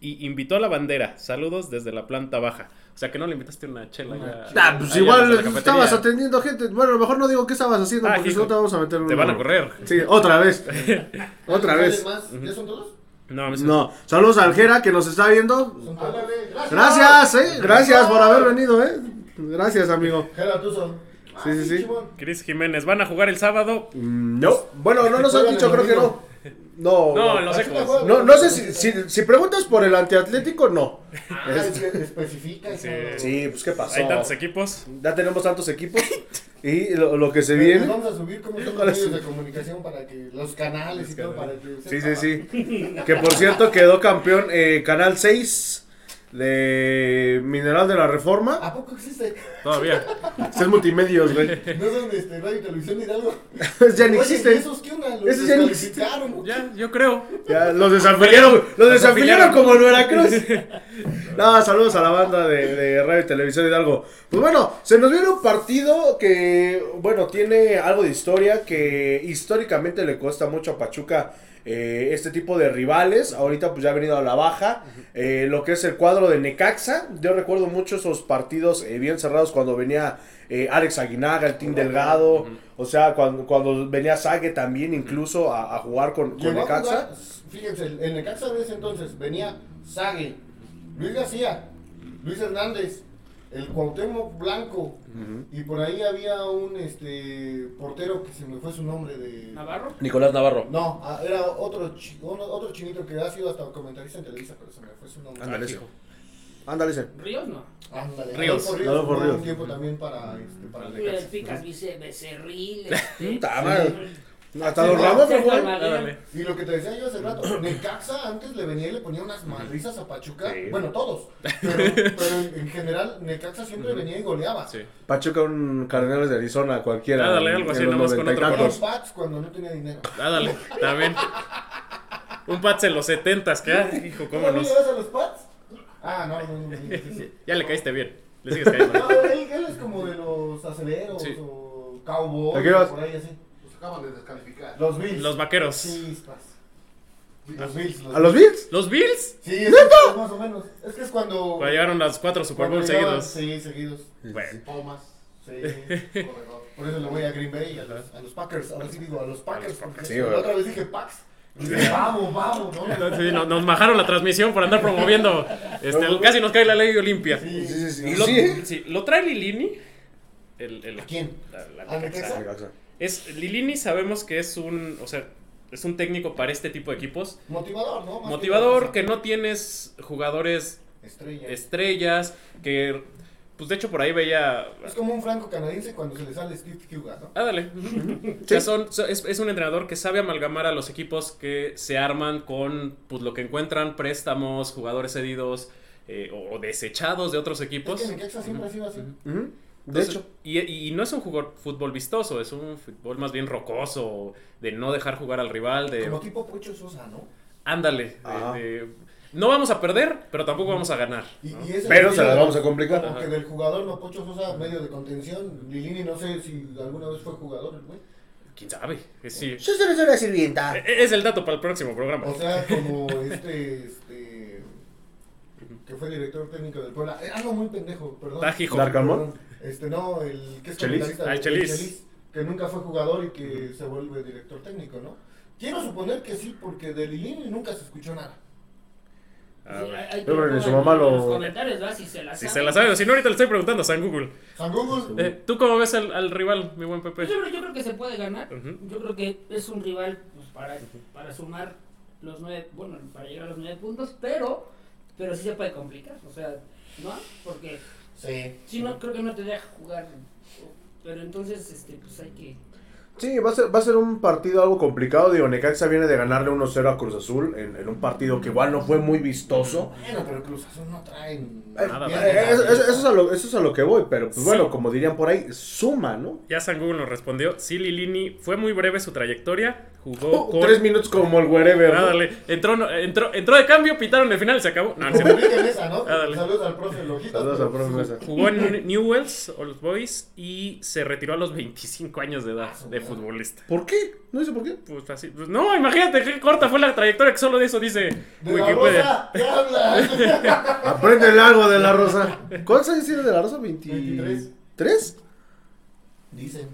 y invitó a la bandera. Saludos desde la planta baja. O sea que no le invitaste una chela ya. Ah, pues allá igual estabas atendiendo gente. Bueno, mejor no digo qué estabas haciendo Ah, porque si no te vamos a meter Te van a correr. Sí, otra vez. otra ¿Salen vez. más? ¿Ya son todos? No, me No. Saludos a Aljera que nos está viendo. Son. Gracias. Gracias, eh. Gracias por haber venido, eh. Gracias, amigo. Jera Tuzo. Sí, sí, sí. Chris Jiménez, ¿van a jugar el sábado? Mm, No. Bueno, no nos han dicho, creo que no. No. No, los ecos. juega. No, no sé si, si, si preguntas por el antiatlético, no. Ah, es especifica. Sí. Sí, pues qué pasó. Hay tantos equipos. Ya tenemos tantos equipos. Y lo, lo que se viene. Vamos a subir como los medios de comunicación para que los canales y todo para que Sí, sí, sí. Que por cierto quedó campeón eh, Canal 6 de Mineral de la Reforma. ¿A poco existe? Todavía. Es el multimedios, güey. ¿No son este, radio y televisión Hidalgo? ya ni Oye, existen. ¿esos qué onda? Los Esos ya ni descalificaron. Ya, yo creo. Ya, los desafiliaron, los desafiliaron afiliaron. como en Veracruz. No, saludos a la banda de, de Radio y Televisión Hidalgo. Pues bueno, se nos viene un partido que, bueno, tiene algo de historia que históricamente le cuesta mucho a Pachuca eh, este tipo de rivales. Ahorita pues ya ha venido a la baja. Eh, lo que es el cuadro de Necaxa. Yo recuerdo mucho esos partidos eh, bien cerrados cuando venía eh, Alex Aguinaga, el Team Delgado. O sea, cuando, cuando venía Sague también incluso a, a jugar con, Necaxa. jugar, fíjense, el Necaxa de ese entonces venía Sague, Luis García, Luis Hernández, el Cuauhtémoc Blanco y por ahí había un este portero que se me fue su nombre de Navarro. Nicolás Navarro. no, era otro chi- uno- otro chinito que ha sido hasta comentarista en Televisa, pero se me fue su nombre. Ándale, ese. Ándale, ese. Ríos no. Ándale, Ríos. Adolfo jugó Ríos. un tiempo también para este para el. Picas Vice Becerril. este. Hasta Sí, los no, Ramos, Sergio fue. Y lo que te decía yo hace rato, Necaxa antes le venía y le ponía unas madrizas a Pachuca. Sí. Bueno, todos. Pero, pero en, en general, Necaxa siempre venía y goleaba. Sí. Pachuca, un Cardenales de Arizona, cualquiera. Ándale, algo en así, los nada más con 90 y otro color. los Pats cuando no tenía dinero. Ah, dale, también. Un Pats en los 70s, que ah, hijo, cómo ¿Cómo no nos. le vas a los Pats? Ah, no, no, no. no, sí. Ya le caíste bien. Le sigues cayendo. No, él, él es como de los aceleros Sí. o cowboys, ¿A qué vas? por ahí así. Los acaban de descalificar. Los Bills. Los vaqueros. Chispas. Los Bills. ¿A los Bills? ¿Los Bills? Sí, es, es más o menos. Es que es cuando. Cuando llegaron las cuatro Super Bowl seguidos. Sí, seguidos. Bueno. Pumas, Sí. Por eso le voy a Green Bay y a los, a los Packers. Ahora sí digo a los Packers. porque Sí, la otra vez dije dije, vamos, vamos, ¿no? Sí, no- nos bajaron la transmisión por andar promoviendo. Este, casi nos cae la ley Olimpia. Sí. Sí, sí, sí. Lo, Sí. sí, lo trae Lilini. El, el- ¿A quién? la- la ¿A Necaxa. Es, Lilini sabemos que es un, o sea, es un técnico para este tipo de equipos. Motivador, ¿no? Más Motivador, que cosa. no tienes jugadores Estrella. estrellas, que, pues de hecho por ahí veía... Es como un franco canadiense cuando se le sale Steve Huga, ¿no? Ah, dale. O sea, son, so- es, es un entrenador que sabe amalgamar a los equipos que se arman con pues, lo que encuentran, préstamos, jugadores cedidos eh, o, desechados de otros equipos. Es que Necaxa siempre ha sido así. Ujú. De Entonces, hecho. Y, y no es un jugador, fútbol vistoso, es un fútbol más bien rocoso, de no dejar jugar al rival, de... Como tipo Pocho Sosa, ¿no? Ándale, de- de- no vamos a perder, pero tampoco vamos a ganar. Y, ¿no? y Pero se las de- vamos a complicar. Como que del jugador, no Pocho Sosa, medio de contención. Lilini, no sé si alguna vez fue jugador, güey. ¿Quién sabe? Sí. Yo solo soy una sirvienta. Eh, Es el dato para el próximo programa. O sea, como este, este, que fue director técnico del Puebla. Eh, algo muy pendejo, perdón. Tajijo. Perdón. Este, no, el que es Chelis. comentarista. Ah, el Chelis. Que nunca fue jugador y que se vuelve director técnico, ¿no? Quiero suponer que sí, porque de Lilini nunca se escuchó nada. A Sí, ver. hay- que poner su mamá en lo- los comentarios, ¿verdad? Si se la Si sabe. se la sabe, si no, ahorita le estoy preguntando a San Google. San Google. Eh, ¿Tú cómo ves al, al rival, mi buen Pepe? Pues Yo, creo- yo creo que se puede ganar. Yo creo que es un rival pues, para, para sumar los nueve, bueno, para llegar a los nueve puntos, pero, pero sí se puede complicar, o sea, ¿no? Porque Sí. si no, creo que no te deja jugar, pero entonces, este, pues hay que... Sí, va a, ser, va a ser un partido algo complicado. Digo, Necaxa viene de ganarle 1-0 a Cruz Azul en, en un partido que igual no fue muy vistoso. Bueno, pero Cruz Azul no traen. Eh, Nada, eh, eso, es a lo, eso es a lo que voy, pero pues Sí. bueno, como dirían por ahí, suma, ¿no? Ya San Google nos respondió. Sí, Lilini fue muy breve su trayectoria. Jugó con. Oh, Tres minutos como el wherever. ¿no? Ah, dale. Entró, no- entró, entró de cambio, pitaron el final y se acabó. No, no Mesa, ¿no? Ah. Saludos al profe. Saludos al profe Mesa. Jugó en Newells, Old Boys, y se retiró a los 25 años de edad de futbolista. ¿Por qué? No sé por qué. Pues así. pues, no, imagínate qué corta fue la trayectoria que solo de eso dice De la Wikipedia. Rosa, ¿qué habla? Aprende algo de la Rosa. ¿Cuántos años tiene de la Rosa? 23. ¿Tres? Dicen.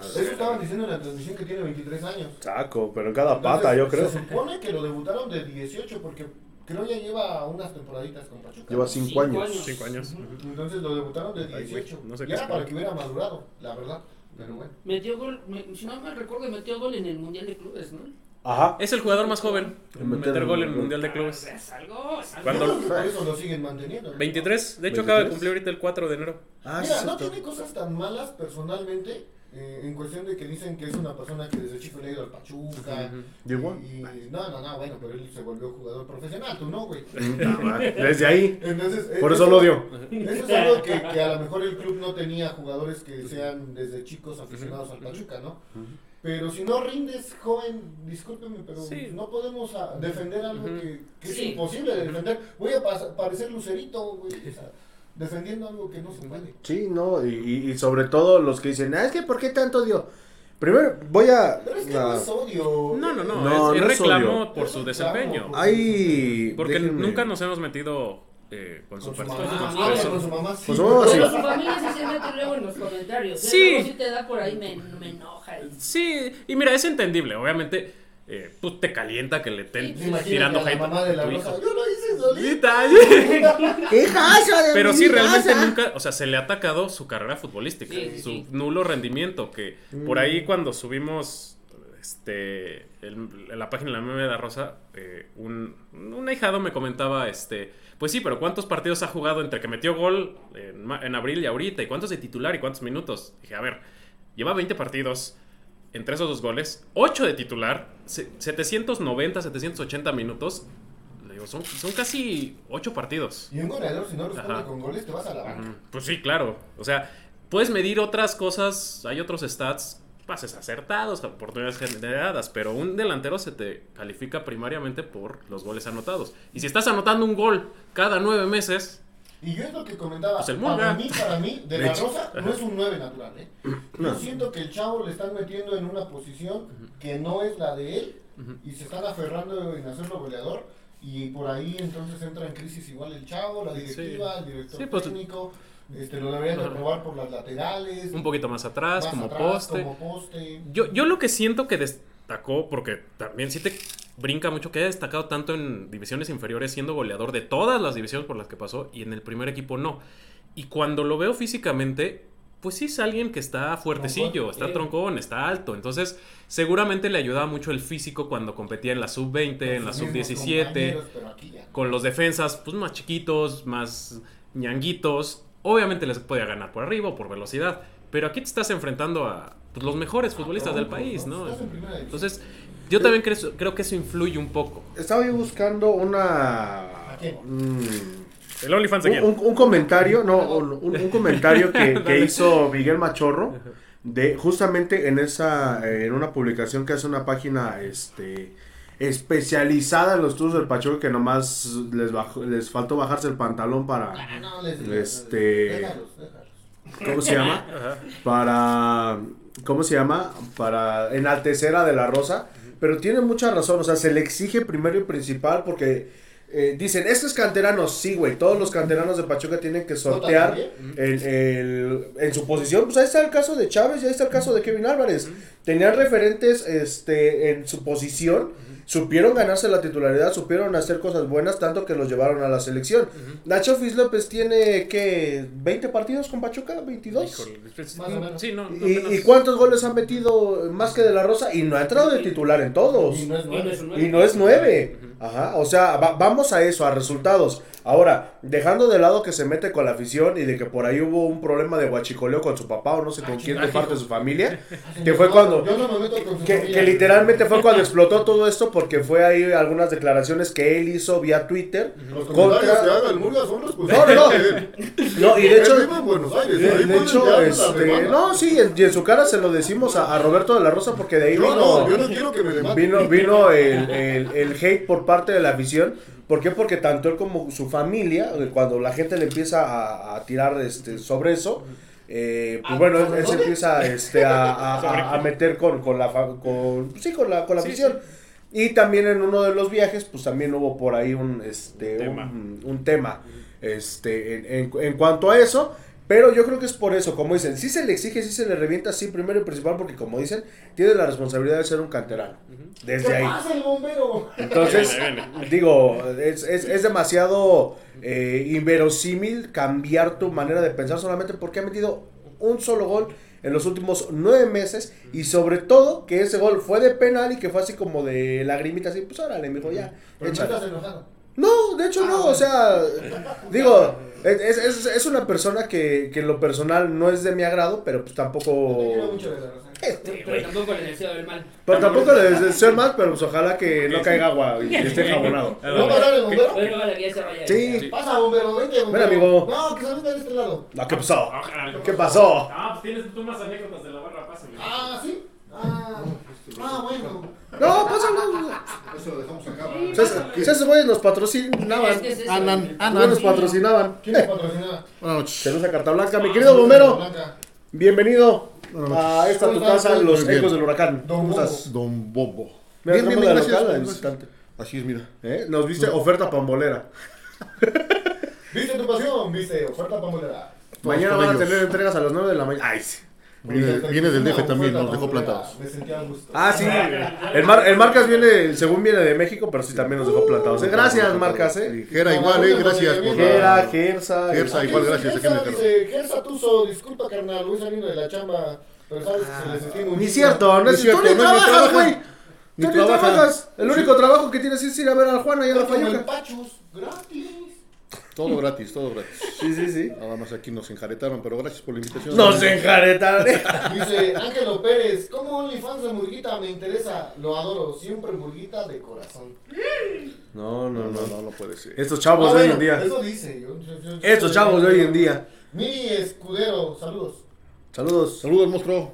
Eso estaban diciendo en la transmisión que tiene 23 años. Saco, pero en cada pata, Entonces, yo creo. Se supone que lo debutaron de 18 porque creo ya lleva unas temporaditas con Pachuca. Lleva ¿no? cinco Cinco años. años. Cinco años. Ujú. Entonces lo debutaron de Ay, güey, 18. no sé y qué para que hubiera madurado, la verdad. Pero bueno. Metió gol, me- si no me recuerdo, metió gol en el Mundial de Clubes, ¿no? Ajá. Es el jugador más joven en meter meter gol en el Mundial de Clubes. Es algo, es algo. Eso lo siguen manteniendo. ¿no? 23, de hecho acaba de 23. cumplir ahorita el 4 de enero. Ah, Mira, no tiene cosas tan malas personalmente. Eh, en cuestión de que dicen que es una persona que desde chico le ha ido al Pachuca. Y, y- no, no, no, bueno, pero él se volvió jugador profesional, tú no, güey. Desde ahí. Entonces, Por eh, eso lo odio. Eso es algo que, que a lo mejor el club no tenía jugadores que sean desde chicos aficionados al Pachuca, ¿no? Pero si no rindes, joven, discúlpeme, pero Sí. no podemos ah, defender algo que, que es Sí. imposible de defender. Voy a pas- parecer lucerito, güey, o sea, defendiendo algo que no se puede. Sí, no, y, y- sobre todo los que dicen, ah, es que ¿por qué tanto odio? Primero, voy a... Pero es que a- no es odio. No, no, no, No, es, no es reclamo por su desempeño. Hay... Porque déjenme- nunca nos hemos metido eh, con su Con su mamá, con su con su mamá, sí. Con su mamá, sí. Pero su familia sí se mete luego en los comentarios. ¿eh? Sí. Luego sí te da por ahí, me, me enoja. y- Sí, y mira, es entendible, obviamente. Eh, pues te calienta que le estén Sí, tirando hate a Rosa, yo lo hice solito. ¡Hija, hija de Pero sí, realmente casa! nunca, o sea, se le ha atacado su carrera futbolística, Sí, su sí. nulo rendimiento, que por Mm. ahí cuando subimos este el- la página de la meme de la Rosa, eh, un, un ahijado me comentaba, este, pues sí, pero ¿cuántos partidos ha jugado entre que metió gol en, en abril y ahorita? ¿Y cuántos de titular y cuántos minutos? Dije, a ver, lleva 20 partidos entre esos dos goles, 8 de titular, se- 790, 780 minutos. Le digo, son, son casi 8 partidos. Y un goleador, si no responde Ajá. con goles, te vas a la banca. Pues sí, claro. O sea, puedes medir otras cosas, hay otros stats, pases acertados, oportunidades generadas, pero un delantero se te califica primariamente por los goles anotados. Y si estás anotando un gol cada nueve meses, Y yo es lo que comentaba. Pues el para mí, para mí, de la. Rosa no es un 9 natural, ¿eh? No. Yo siento que el chavo le están metiendo en una posición que no es la de él y se están aferrando en hacerlo goleador. Y por ahí entonces entra en crisis igual el chavo, la directiva, el director Sí, pues- técnico. Este, lo deberían de probar por las laterales. un poquito más atrás, más como atrás, poste. Como poste. Yo, yo lo que siento que destacó, porque también sí te brinca mucho que haya destacado tanto en divisiones inferiores siendo goleador de todas las divisiones por las que pasó y en el primer equipo no. Y cuando lo veo físicamente, pues sí es alguien que está fuertecillo, Troncón, está troncón, está alto. Entonces seguramente le ayudaba mucho el físico cuando competía en la sub-20, en la Sus mismos sub-17 compañeros, pero aquí ya. con los defensas pues más chiquitos, más ñanguitos, obviamente les podía ganar por arriba o por velocidad, pero aquí te estás enfrentando a pues, los mejores futbolistas del país, ¿no? Primera división. Entonces, yo también creo, creo que eso influye un poco. Estaba yo buscando una... Mm, El OnlyFans de un, un- un comentario, no, un, comentario que, hizo Miguel Machorro de justamente en esa en una publicación que hace una página este especializada en los estudios del Pachuca que nomás les bajó- les faltó bajarse el pantalón para Ah, no, les- Este- Déjalos, déjalos. ¿cómo se llama? Ajá. para ¿cómo se llama? Para enaltecer a De La Rosa, pero tiene mucha razón, o sea, se le exige primero y principal porque eh, dicen, estos canteranos, sí, güey, todos los canteranos de Pachuca tienen que sortear el, el- en su posición, pues ahí está el caso de Chávez y ahí está el caso de Kevin Álvarez. Tenían referentes este, en su posición, supieron ganarse la titularidad, supieron hacer cosas buenas, tanto que los llevaron a la selección. Nacho Fis López tiene, ¿qué? ¿20 partidos con Pachuca? ¿22? Híjole, pues, Más o menos. Sí, no, no ¿Y, menos. y cuántos goles han metido más que de la Rosa? Y no ha entrado de titular en todos. Y no es Y no es nueve. un Y no es nueve. Ajá, o sea, va- vamos a eso, a resultados. Ahora, dejando de lado que se mete con la afición y de que por ahí hubo un problema de guachicoleo con su papá o no sé con quién de parte de su familia, que fue cuando... Yo no me meto con su Que, familia. que literalmente fue cuando explotó todo esto porque fue ahí algunas declaraciones que él hizo vía Twitter Los comentarios que contra... haga el Murga son No, responsables. no, no, y de hecho... Él vive en Buenos Aires. De, ahí de pueden hecho, llegar la este, no, sí, en- y en su cara se lo decimos a, a Roberto de la Rosa porque de ahí Yo vino, no, yo no quiero que me demanden. vino, vino el, el- el hate por parte de la afición. ¿Por qué? Porque tanto él como su familia, eh, cuando la gente le empieza a, a tirar este, sobre eso, eh, pues Ah, bueno, él, ¿sobre él se empieza este, a, a- a- a meter con, con la fa- con, sí, con la, con la Sí, afición. Y también en uno de los viajes, pues también hubo por ahí un, este, Tema. un, un tema este, en, en- en cuanto a eso. Pero yo creo que es por eso, como dicen, sí se le exige, sí se le revienta, sí, primero y principal, porque como dicen, tiene la responsabilidad de ser un canterano. Desde ¿Qué ahí. pasa el bombero? Entonces, digo, es, es, es demasiado eh, inverosímil cambiar tu manera de pensar solamente porque ha metido un solo gol en los últimos nueve meses y sobre todo que ese gol fue de penal y que fue así como de lagrimita, así, pues órale, mijo, ya, Pero no. No, de hecho no, o sea, digo, es, es, es una persona que, que en lo personal no es de mi agrado, pero pues tampoco... Este, Pero tampoco le deseo el mal. Pero tampoco le deseo el mal, pero pues ojalá que no caiga agua y esté jabonado. Ah, ¿No parar el bombero? Bueno, vale, que ya se vaya. Sí. Pasa, bombero, vente, bombero. Ven, amigo. No, que se venga de este lado. No, ¿qué pasó? Ojalá. ¿Qué pasó? Ah, pues tienes tú más anécdotas de la barra, pásame. Ah, ¿sí? Ah, ah bueno. No, pásalo. Eso lo dejamos acá. Sí. Esos güeyes nos patrocinaban. Es eso. Anan, Anan. nos patrocinaban. ¿Quién es patrocinada? Buenas noches. Saludos a Carta Blanca. Mi querido bombero, bienvenido Buenas a esta tu casa, los bien. ecos del huracán. Don ¿Cómo estás? Don Bobo. Mira, Bien, bien, bien, gracias. local, gracias. Así es, mira. ¿Eh? Nos viste oferta pambolera. ¿Viste tu pasión? ¿Viste? Oferta pambolera. Mañana van a tener entregas a las 9 de la mañana. Ay, sí. Viene, viene del DF también, nos dejó plantados. Me sentía a gusto. Ah, sí. El, Mar- el Marcas viene, según viene de México, pero sí también nos dejó plantados. ¿eh? Gracias, Marcas, ¿eh? Gera igual, eh, gracias por Gera, la... Gersa. Gersa, igual, gracias, Gersa, dice, Gersa Tuzo, disculpa carnal, voy saliendo de la chamba, pero sabes que se les estima un Ni cierto, no Ni es cierto, Tú ni trabajas, trabaja. güey. Ni Tú ni trabaja. trabajas. El único trabajo que tienes es ir a ver al Juan allá a la Como el Fayuca. Pachus, gratis. Todo gratis, todo gratis. Sí, sí, sí. Nada más aquí nos enjaretaron, pero gracias por la invitación. Nos enjaretaron. Dice Ángelo Pérez, ¿cómo OnlyFans de Murguita? Me interesa, lo adoro, siempre Murguita de corazón. No, no, No, no. no, puede ser. Estos chavos Ah, de hoy en día. Eso dice. yo- yo- yo- Estos chavos de hoy en día. Miri Escudero, saludos. Saludos. Saludos, monstruo.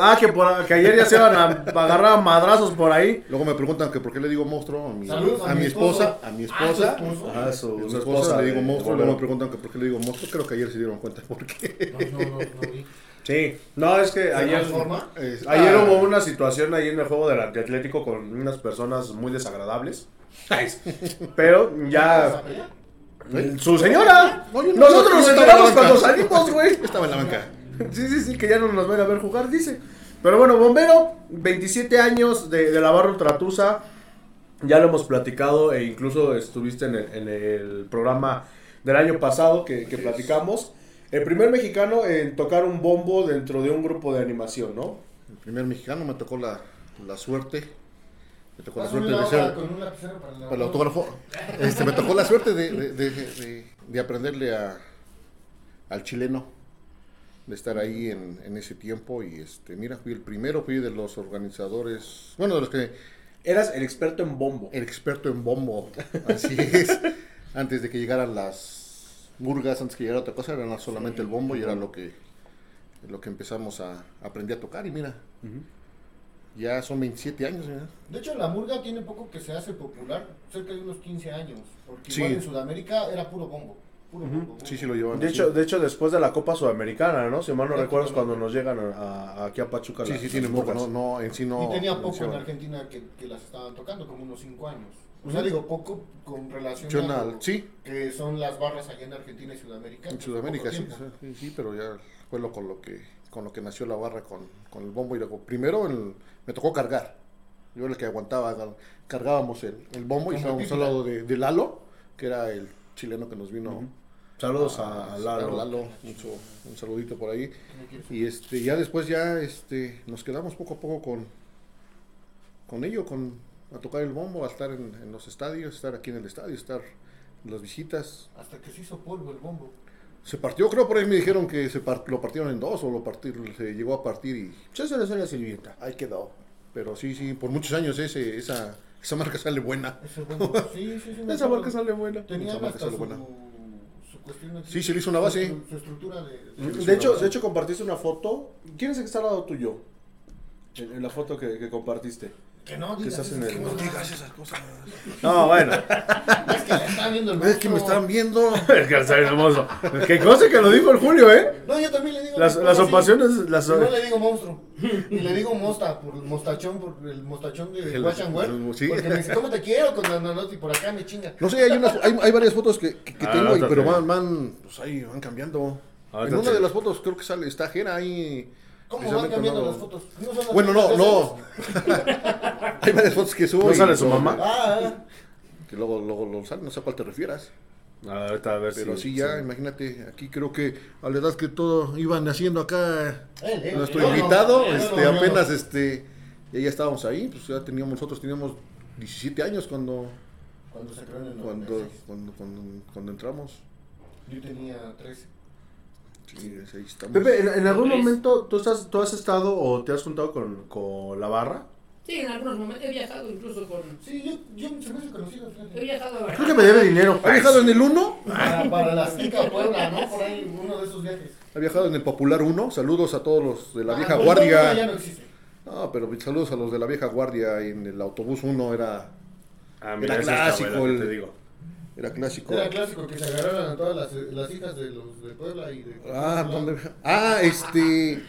Ah, que, por, que ayer ya se iban a agarrar madrazos por ahí. Luego me preguntan que por qué le digo monstruo a mi, a a mi esposa. A mi Ah, esposa. su, A mi su esposa esposa. le digo monstruo, luego me preguntan que por qué le digo monstruo. Creo que ayer se dieron cuenta por qué. No, no, no, no vi. Sí. No, es que ¿Se ayer. transforma? Es- Ayer ah, hubo una situación ahí en el juego del antiatlético con unas personas muy desagradables. Pero ya. Su señora. No, yo no- Nosotros nos enteramos cuando salimos, güey. Estaba en la banca. Sí, sí, sí, que ya no nos van a ver jugar, dice. Pero bueno, Bombero, 27 años de, de la barra ultratusa. Ya lo hemos platicado e incluso estuviste en el, en el programa del año pasado que, que platicamos. El primer mexicano en tocar un bombo dentro de un grupo de animación, ¿no? El primer mexicano me tocó la, la suerte. Me tocó la suerte de ser. para el autógrafo. Este, me tocó la suerte de, de, de- de- de aprenderle a, al chileno. De estar ahí en, en ese tiempo. Y este, mira, fui el primero, fui de los organizadores. Bueno, de los que. Eras el experto en bombo. El experto en bombo. Así es. Antes de que llegaran las murgas, antes que llegara otra cosa, era solamente el bombo y era lo que, lo que empezamos a aprender a tocar. Y mira, ya son 27 años. mira. De hecho, la murga tiene poco que se hace popular, cerca de unos 15 años. Porque Sí. igual en Sudamérica era puro bombo. Sí, sí lo llevan. De así. hecho, de hecho, después de la Copa Sudamericana, ¿no? Si mal no recuerdo, es cuando nos llegan a, a- aquí a Pachuca. Sí, las- sí, tiene poco, no, no, en sí no. y tenía poco en. Argentina que, que las estaban tocando, como unos 5 años. O sea, digo, poco con relación a lo sí, que son las barras allá en Argentina y Sudamérica. en Sudamérica, sí, sí, sí, pero ya fue lo con lo que con lo que nació la barra con, con el bombo y luego primero el- me tocó cargar. Yo era el que aguantaba, car- cargábamos el, el bombo y estábamos al lado de, de Lalo, que era el chileno que nos vino Saludos a, a Lalo. Lalo, mucho, un saludito por ahí. Y este, ya después ya este, nos quedamos poco a poco con, con ello, con a tocar el bombo, a estar en, en los estadios, estar aquí en el estadio, estar en las visitas. Hasta que se hizo polvo el bombo. Se partió, creo por ahí me dijeron que se part- lo partieron en dos o lo partir, se llegó a partir y Yo se le soy la sirvienta. ahí quedó. Pero sí, sí, por muchos años ese, esa, esa marca sale buena. Ese bombo, sí, sí, sí. me Esa marca sale buena. Tenía Esa marca sale su, buena. su cuestión aquí, Sí, se le hizo una base. Su, su estructura de... Hecho, de hecho, compartiste una foto. ¿Quién es el que está al lado tuyo? En, en la foto que, que compartiste. Que no Que digas, estás en el- cosas. No digas esas cosas. No, bueno. Es que le está viendo el Es que me están viendo. es que está hermoso. Que cosa que lo dijo el Julio, ¿eh? No, yo también le digo... Las, las sí. ocasiones. Las, No le digo monstruo. Y le digo mosta, por el mostachón, por el mostachón de el- sí. Porque me dice, ¿cómo te quiero? Con Nananotti y por acá me chinga. No sé, hay, unas, hay, hay varias fotos que, que, que Ah, tengo, ahorita pero van, van, pues ahí van cambiando. Ahorita en una de las fotos creo que sale, está Jera ahí. ¿Cómo van precisamente cambiando no- las fotos? ¿No son las Bueno, no, no. hay varias fotos que subo. ¿No sale su mamá? Ah, ah. Que luego, luego, luego sale, no sé a cuál te refieras. Ahorita a ver Pero sí, ya, imagínate, aquí creo que a la edad que todo iban haciendo acá nuestro invitado, este, apenas este, ya, ya estábamos ahí, pues ya teníamos, nosotros teníamos 17 años cuando, Cuando se creó en el cuando, 96. cuando, cuando, cuando entramos. Yo tenía 13. Sí, ahí estamos. Pepe, ¿en, en algún Tres. momento tú, estás, tú has estado o te has juntado con, con la barra? Sí, en algunos momentos he viajado incluso con. Sí, yo, yo se me hace conocido. He fíjate. viajado a Creo que me debe dinero. ¿Ha viajado en el 1? Para, para la Azteca Puebla, ¿no? Por ahí, uno de esos viajes. Ha viajado en el Popular 1. Saludos a todos los de la Ah, vieja pues, no, ya guardia. no existe. No, pero saludos a los de la vieja guardia. En el autobús 1 era, Ah, Era clásico buena, el- te digo. Era clásico. Era clásico que se agarraran a todas las, las hijas de los de Puebla y de. Ah, ¿dónde? Ah, este.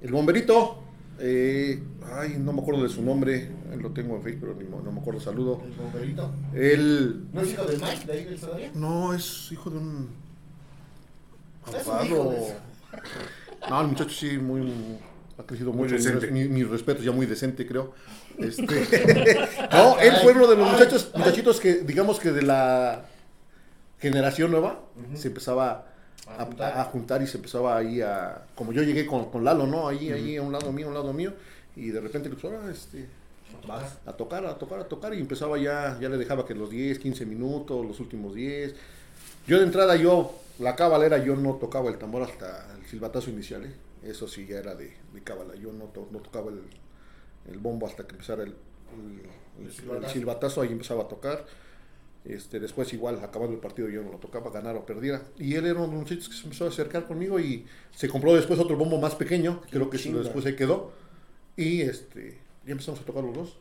El bomberito. Eh, ay, no me acuerdo de su nombre. Lo tengo en Facebook, pero no me acuerdo. Saludo. El bomberito. Él. ¿No es hijo de Mike de ahí del Sodaria? No, es hijo de un. Amparo. No, el muchacho sí, muy. Ha crecido Muy mucho. Mi, decente. mi, mi respeto, ya muy decente, creo. Este, no, él fue uno de los muchachos, muchachitos que, digamos que de la generación nueva, se empezaba A a, juntar. a juntar y se empezaba ahí a. Como yo llegué con, con Lalo, ¿no? Ahí, ahí a un lado mío, a un lado mío. Y de repente le empezó a, este, Vas. a tocar, a tocar, a tocar. Y empezaba ya, ya le dejaba que los 10, 15 minutos, los últimos 10. Yo de entrada, yo, la cábala yo no tocaba el tambor hasta el silbatazo inicial, ¿eh? Eso sí ya era de, de cábala. Yo no, to- no tocaba el, el bombo hasta que empezara el, el- silbatazo. el silbatazo, ahí empezaba a tocar. Este, después igual, acabando el partido yo no lo tocaba, ganar o perdiera. Y él era uno de los que se empezó a acercar conmigo y se compró después otro bombo más pequeño, creo que después ahí quedó. Y este, ya empezamos a tocar los dos.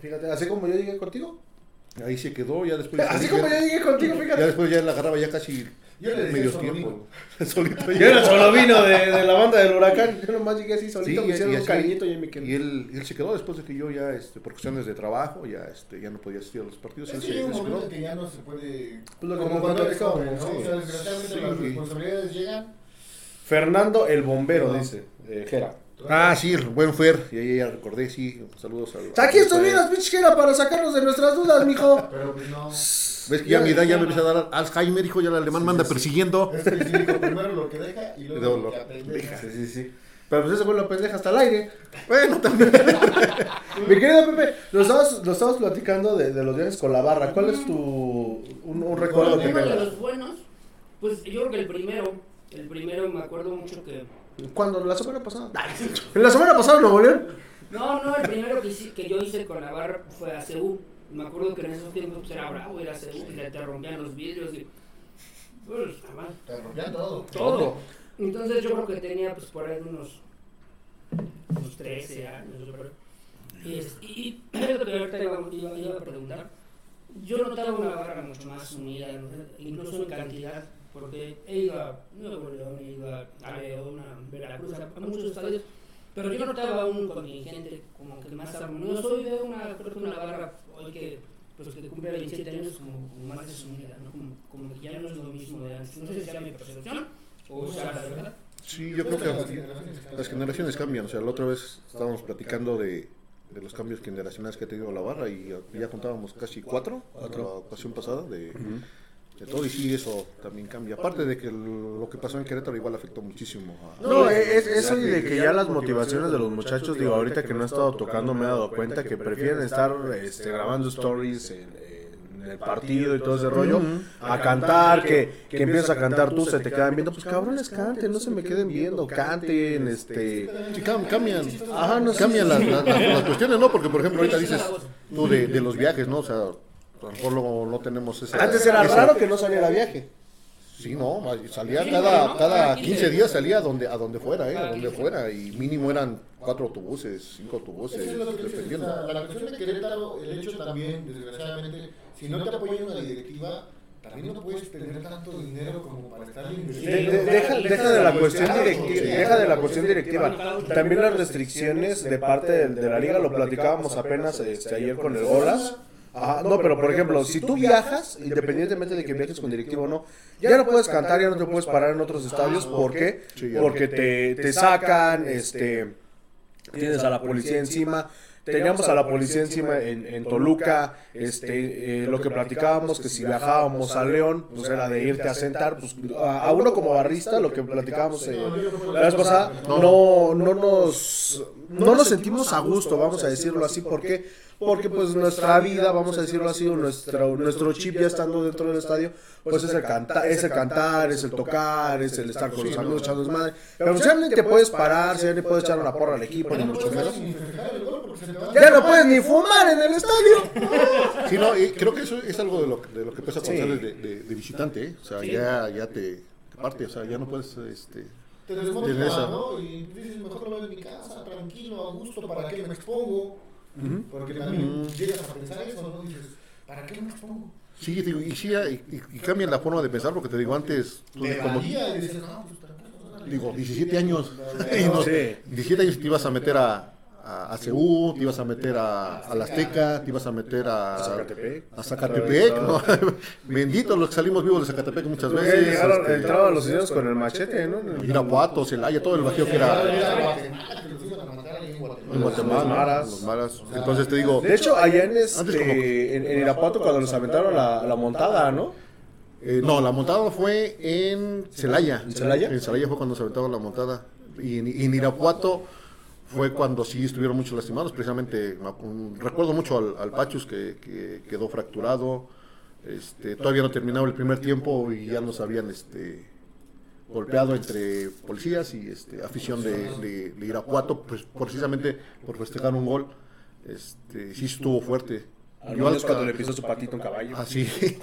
Fíjate, así como yo llegué contigo. Ahí se quedó, ya después... Así como yo llegué contigo, Ya fíjate. después ya la agarraba ya casi Yo le medio solo tiempo. Solito Yo era el solovino de, de la banda del huracán. Yo nomás llegué así Sí, solito, me y- hicieron y un así- cariñito y ahí me quedé. Y él, él se quedó después de que yo ya, este, por cuestiones de trabajo, ya, este, ya no podía asistir a los partidos. Es él que se, llega un momento que ya no se puede. Pues lo como cuando eres joven, ¿no? sí. O sea, desgraciadamente Sí. las responsabilidades llegan. Fernando el bombero, No. dice. Eh, Jera. Ah, sí, el buen Fer, y ahí ya recordé, sí, saludos al... Aquí estuvieras, pinche Jera, para sacarnos de nuestras dudas, mijo. Pero pues no. Ves que ya a mi edad ya me empieza a dar Alzheimer, hijo, ya el alemán me anda persiguiendo. Es que primero lo que deja y luego lo lo que aprende. Sí, sí, sí. Pero pues ese güey lo pendeja hasta el aire. Bueno, también. Mi querido Pepe, nos estabas, platicando de, de los viajes con la barra. ¿Cuál es tu un, un recuerdo que Uno de los buenos, pues yo creo que el primero, el primero me acuerdo mucho que. ¿Cuándo? ¿La semana pasada? ¿En la semana pasada Nuevo León? No, no, el primero que, hice- que yo hice con la barra fue a Ceú. Me acuerdo que en esos tiempos pues, era bravo ir a Ceú y te, te rompían los vidrios y. Pues, nada más. Te rompían todo. Todo. Entonces yo creo que tenía pues por ahí unos, unos 13 años, yo creo. Y, es- y, y lo que ahorita iba, iba- iba a preguntar, yo notaba una barra mucho más unida, incluso en cantidad, porque he ido a Nuevo León, he ido a, a León, a Veracruz, a, a muchos estadios, pero yo notaba un contingente como que más armonioso y veo una, creo que una barra hoy que, pues, que cumple 27 años como, como más desunida, ¿no? como, como que ya no es lo mismo de antes. No sé si sea mi percepción o sea la verdad. Sí, yo creo que las generaciones cambian. O sea, la otra vez estábamos platicando de, de los cambios generacionales que ha tenido la barra y ya contábamos casi cuatro, la ocasión pasada de, de todo. Y sí, eso también cambia. Aparte de que lo que pasó en Querétaro igual afectó muchísimo a... No, es eso y de que ya las motivaciones de los muchachos, digo, ahorita que no he estado tocando me he dado cuenta que prefieren estar este, grabando stories en, en el partido y todo ese rollo, a cantar, que, que empiezas a cantar tú, se te quedan viendo, pues cabrones, canten, no se me queden viendo, canten, este... Sí, cam- cambian, Ajá, no sé. cambian las, las- las- las cuestiones, ¿no? Porque, por ejemplo, ahorita dices tú de, de los viajes, ¿no? O sea, a lo mejor luego no tenemos ese... Antes era ese- raro que no saliera viaje. Sí, no, salía Sí, cada, ¿no? cada Cada 15 15 días salía a donde, a donde fuera, ¿eh? A donde 15. fuera. Y mínimo eran cuatro autobuses, cinco autobuses, Eso es lo que dices, dependiendo. o sea, la cuestión de Querétaro, el hecho también, desgraciadamente, si no te apoya una directiva, también no puedes tener tanto dinero como para estar De- invirtiendo. de- deja, deja de la cuestión directiva, deja de la cuestión directiva. También las restricciones de parte de, de la liga lo platicábamos apenas este, ayer con el Olas. Ajá, no, pero por ejemplo, si tú viajas, independientemente de que viajes con directivo o no, ya no puedes cantar, ya no te puedes parar en otros estadios. ¿Por qué? Porque te, te sacan, este, tienes a la policía encima. Teníamos a la policía encima en, en Toluca, este, eh, lo que platicábamos, que si viajábamos a León, pues era de irte a sentar, pues a, a uno como barrista, lo que platicábamos eh, la vez pasada, no, no nos, no nos sentimos a gusto, vamos a decirlo así, ¿por qué? Porque pues nuestra vida, vamos a decirlo así, o nuestro, nuestro chip ya estando dentro del estadio, pues es el, canta, es el cantar, es el tocar, es el estar con los amigos echando desmadre. Pero pues, ya ni te puedes parar, ya ni puedes echar una porra al equipo, ni mucho menos. Ya no puedes ni fumar en el estadio. Sí, no, y creo que eso es algo de lo, de lo que Sí. sales de, de- de visitante, ¿eh? O sea, ya, ya te, te parte, o sea, ya no puedes, este... Te Tienes desmotiva, esa. ¿no? Y dices, mejor lo veo en mi casa, tranquilo, a gusto, ¿para qué me expongo? Porque también llegas a pensar eso, ¿no? Dices, ¿para qué me expongo? Sí, digo, y sí, y, y- y cambian la forma de pensar, porque te digo, antes, tú De como, valía, y dices, no, pues digo, 17 años, y no, Sí. 17 años te ibas a meter a, a, a CU, te ibas a meter a, a la Azteca, te ibas a meter a, A Zacatepec. a Zacatepec, ¿no? Bendito los que salimos vivos de Zacatepec muchas veces. llegaron, este, entraban los señores con el machete, ¿no? Irapuato, Celaya, todo el vacío que era en Guatemala. en Guatemala, Los maras. los maras. Entonces te digo, De hecho, allá en, este, en, en Irapuato cuando les aventaron la, la montada, ¿no? eh, no, la montada fue en Celaya. ¿En Celaya? En Celaya fue cuando se aventaron la montada. Y en, y en Irapuato fue cuando sí estuvieron muchos lastimados. Precisamente, recuerdo mucho al, al Pachus que, que quedó fracturado. Este, todavía no terminaba el primer tiempo y ya nos habían este, golpeado entre policías y este, afición de, de- de Irapuato, pues precisamente por festejar un gol. Este, sí estuvo fuerte. Al menos cuando le pisó su patito a un caballo. Ah, sí.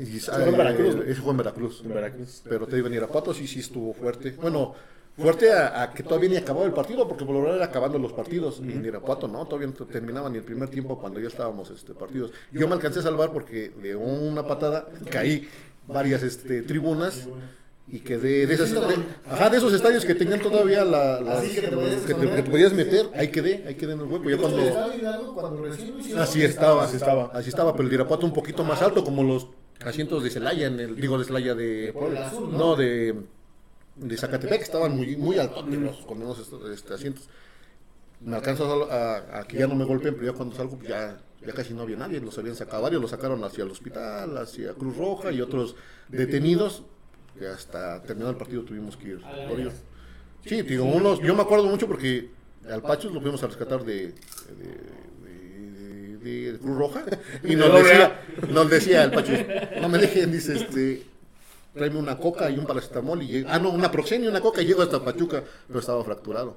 Y, fue en Veracruz, ¿no? Eso fue en Veracruz. En Veracruz. Pero te digo, en Irapuato sí, sí estuvo fuerte. Bueno, fuerte a, a que todavía ni acababa el partido, porque por lo general era acabando los partidos. Y en Irapuato no, todavía no terminaba ni el primer tiempo cuando ya estábamos este, partidos. Yo me alcancé a salvar porque de una patada caí varias este, tribunas. Y quedé de, esas, de, ajá, de esos estadios que tenían todavía la, la- Así que te podías que te, que te podías meter, ahí quedé, ahí quedé en el hueco. Ya cuando, Así estaba, así estaba, así estaba, pero el Irapuato un poquito más alto, como los asientos de Celaya, en el, digo de Celaya de no de, de Zacatepec, estaban muy, muy altos los condenados estos, este, asientos. Me alcanzo a, a- que ya no me golpeen, pero ya cuando salgo pues ya, ya casi no había nadie, los habían sacado varios, los sacaron hacia el hospital, hacia Cruz Roja y otros detenidos, que hasta terminado el partido tuvimos que ir por ellos. Sí, digo, unos, yo me acuerdo mucho porque al Pachos lo fuimos a rescatar de, de, de- de- de Cruz Roja y nos decía, nos decía el Pachos, no me dejen, dice este, tráeme una coca y un paracetamol y llego, ah no, una proxenia y una coca y llego hasta Pachuca, pero estaba fracturado.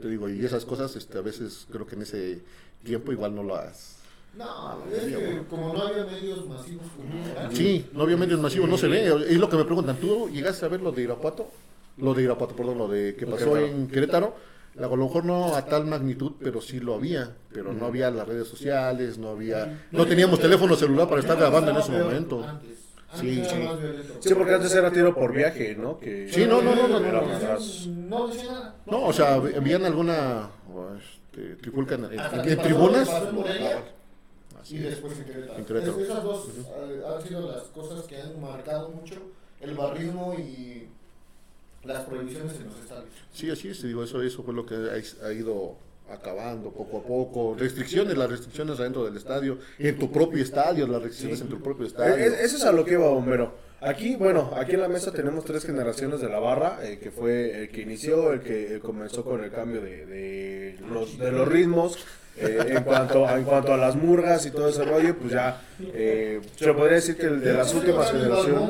Te digo, y esas cosas este, a veces creo que en ese tiempo igual no las... No, es que como no había medios masivos como Sí, no había medios masivos, no se ve. Es lo que me preguntan. ¿Tú llegaste a ver lo de Irapuato? Lo de Irapuato, perdón, lo de que pasó en Querétaro. A lo mejor no a tal magnitud, pero sí lo había. Pero no había las redes sociales, no había. No teníamos teléfono celular para estar grabando en ese momento. Antes. Sí, era sí. Sí, porque antes era tiro por viaje, ¿no? Que... Sí, no, no, no, no, no, más- No decía nada. No, o sea, envían alguna este, trifulca en, en- en tribunas. Así Y es. después en Querétaro. En Querétaro. Es- esas dos eh, han sido las cosas que han marcado mucho el barrismo y las prohibiciones en los estadios. Sí, así es, digo, eso, eso fue lo que ha, ha ido acabando poco a poco. Restricciones, las restricciones adentro del estadio, en tu propio estadio, las restricciones en tu propio estadio. Eh, eh, Eso es a lo que iba, bombero. Aquí, bueno, aquí en la mesa tenemos tres generaciones de la barra, el que fue el que inició, el que comenzó con el cambio de, de los, de los ritmos, eh, en, cuanto, en cuanto a las murgas y todo ese rollo, pues ya eh, se podría decir que el de las últimas generaciones...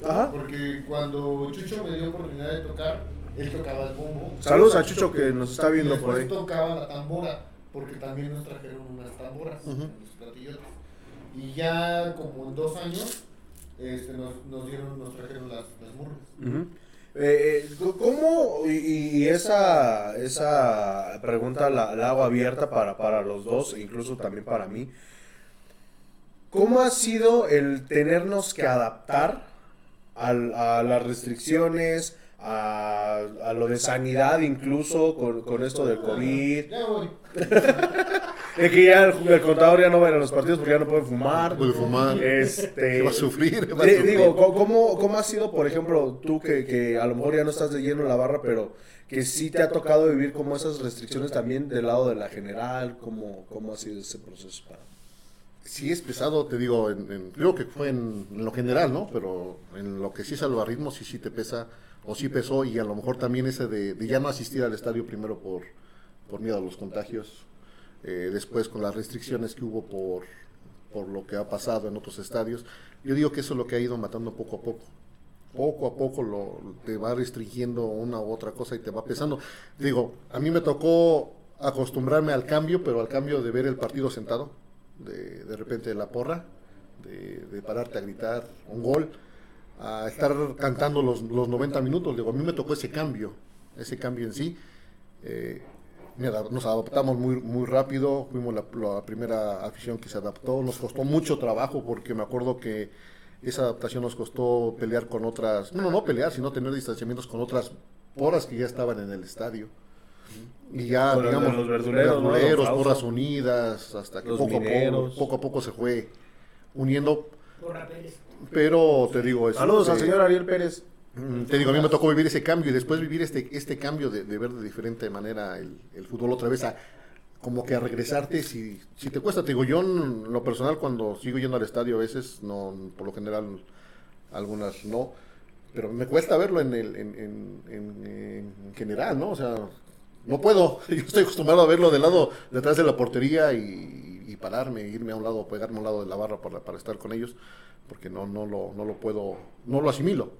Porque cuando Chucho me dio oportunidad de tocar, él tocaba el bombo. Saludos a Chucho que nos está viendo por ahí. tocaba la tambora, porque también nos trajeron unas tamboras, Ujú. los platillotes. Y ya como en dos años, este, nos, nos dieron, nos trajeron las, las murgas. Ujú. Eh, eh, ¿Cómo, y, y esa, esa pregunta la, la hago abierta para, para los dos, e incluso también para mí, ¿cómo ha sido el tenernos que adaptar al- a las restricciones, a, a lo de sanidad incluso con, con esto del COVID, de que ya el, el contador ya no va a ir a los partidos porque ya no puede fumar? Puede fumar, Este, va a sufrir, va a Di- sufrir. Digo, ¿cómo- ¿cómo, ¿cómo ha sido, por ejemplo, tú que, que a lo mejor ya no estás de lleno en la barra, pero que sí te ha tocado vivir como esas restricciones también del lado de la general? ¿Cómo, cómo ha sido ese proceso para Sí es pesado, te digo, en, en- creo que fue en, en lo general, ¿no? Pero en lo que sí es al barrismo, sí, sí te pesa, o sí pesó, y a lo mejor también ese de, ya no asistir al estadio primero por, por miedo a los contagios, eh, después con las restricciones que hubo por, por lo que ha pasado en otros estadios. Yo digo que eso es lo que ha ido matando poco a poco. Poco a poco lo, te va restringiendo una u otra cosa y te va pesando. Digo, a mí me tocó acostumbrarme al cambio, pero al cambio de ver el partido sentado, de, de repente la porra, de pararte a gritar un gol, a estar cantando los, los 90 minutos. Digo, a mí me tocó ese cambio, ese cambio en sí. Eh, nos adaptamos muy, muy rápido, fuimos la, la primera afición que se adaptó, nos costó mucho trabajo porque me acuerdo que esa adaptación nos costó pelear con otras, no, no, no pelear, sino tener distanciamientos con otras porras que ya estaban en el estadio. Y ya, digamos, los verduleros, verduleros, porras unidas, hasta que poco a, poco, poco a poco se fue uniendo, Pérez. Pero te digo, eso, Saludos al señor Ariel Pérez. Mm, Te digo, a mí me tocó vivir ese cambio y después vivir este, este cambio de, de ver de diferente manera el, el fútbol otra vez a como que a regresarte si, si te cuesta, te digo, yo en lo personal cuando sigo yendo al estadio a veces, no, por lo general algunas no, pero me cuesta verlo en, el, en, en, en- en general, ¿no? O sea, no puedo, yo estoy acostumbrado a verlo del lado detrás de la portería y pararme, irme a un lado, pegarme a un lado de la barra para, para estar con ellos, porque no, no, lo, no lo puedo, no lo asimilo.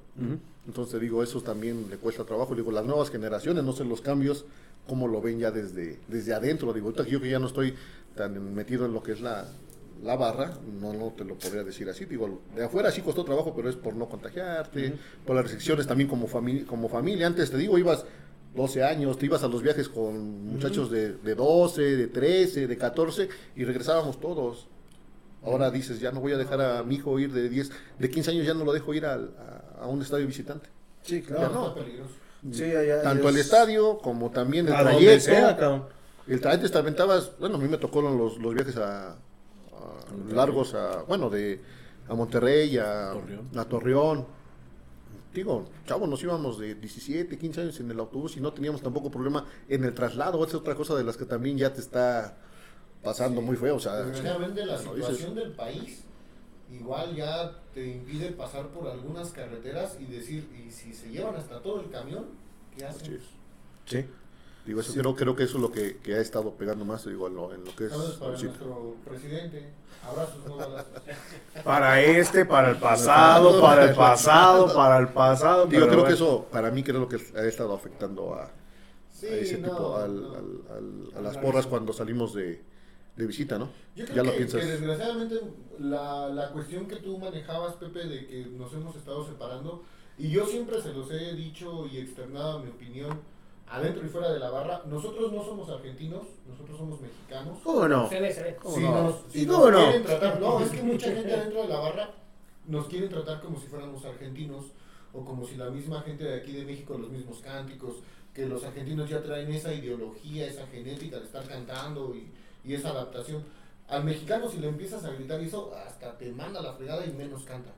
Entonces te digo, eso también le cuesta trabajo. Digo, las nuevas generaciones, no sé los cambios, cómo lo ven ya desde, desde adentro. Digo, ahorita yo que ya no estoy tan metido en lo que es la, la barra, no, no te lo podría decir así. Digo, de afuera sí costó trabajo, pero es por no contagiarte, por las restricciones también como, familia como familia. Antes te digo, ibas 12 años, te ibas a los viajes con muchachos de, de 12, de 13, de 14 y regresábamos todos. Ahora dices, ya no voy a dejar a mi hijo ir de 10, de 15 años, ya no lo dejo ir al- a, a un estadio visitante. Sí, No, claro. no. está peligroso. Sí, allá Tanto es- el estadio como también el a trayecto. sea. El trayecto te aventabas, bueno, a mí me tocó los, los viajes a, a largos a, bueno, de a Monterrey, a Torreón. a Torreón. Digo, chavos, nos íbamos de 17, 15 años en el autobús y no teníamos tampoco problema en el traslado. Esa es otra cosa de las que también ya te está pasando muy feo. O sea, Desgraciadamente la situación del país igual ya te impide pasar por algunas carreteras y decir, y si se llevan hasta todo el camión, ¿qué hacen? Sí. Digo, eso creo, creo que eso es lo que, que ha estado pegando más, digo, en lo, en lo que es... Para sí. nuestro presidente. Abrazos, no balazos. Para este, para el pasado, para el pasado, para el pasado. Digo, creo que bueno. eso, para mí, creo que ha estado afectando a, Sí, a ese no, tipo, al- no. al- al- a las porras cuando salimos de, de visita, ¿no? Yo creo ya lo que, piensas. que desgraciadamente la, la cuestión que tú manejabas, Pepe, de que nos hemos estado separando, y yo siempre se los he dicho y externado mi opinión adentro y fuera de la barra. Nosotros no somos argentinos, nosotros somos mexicanos. ¿Cómo no? Se ve, se ve. ¿Cómo Si no? nos, ¿Y si cómo nos no? quieren tratar, no, es que mucha gente adentro de la barra nos quieren tratar como si fuéramos argentinos o como si la misma gente de aquí de México, los mismos cánticos, que los argentinos ya traen esa ideología, esa genética de estar cantando y, y esa adaptación. Al mexicano si le empiezas a gritar eso, hasta te manda la fregada y menos canta.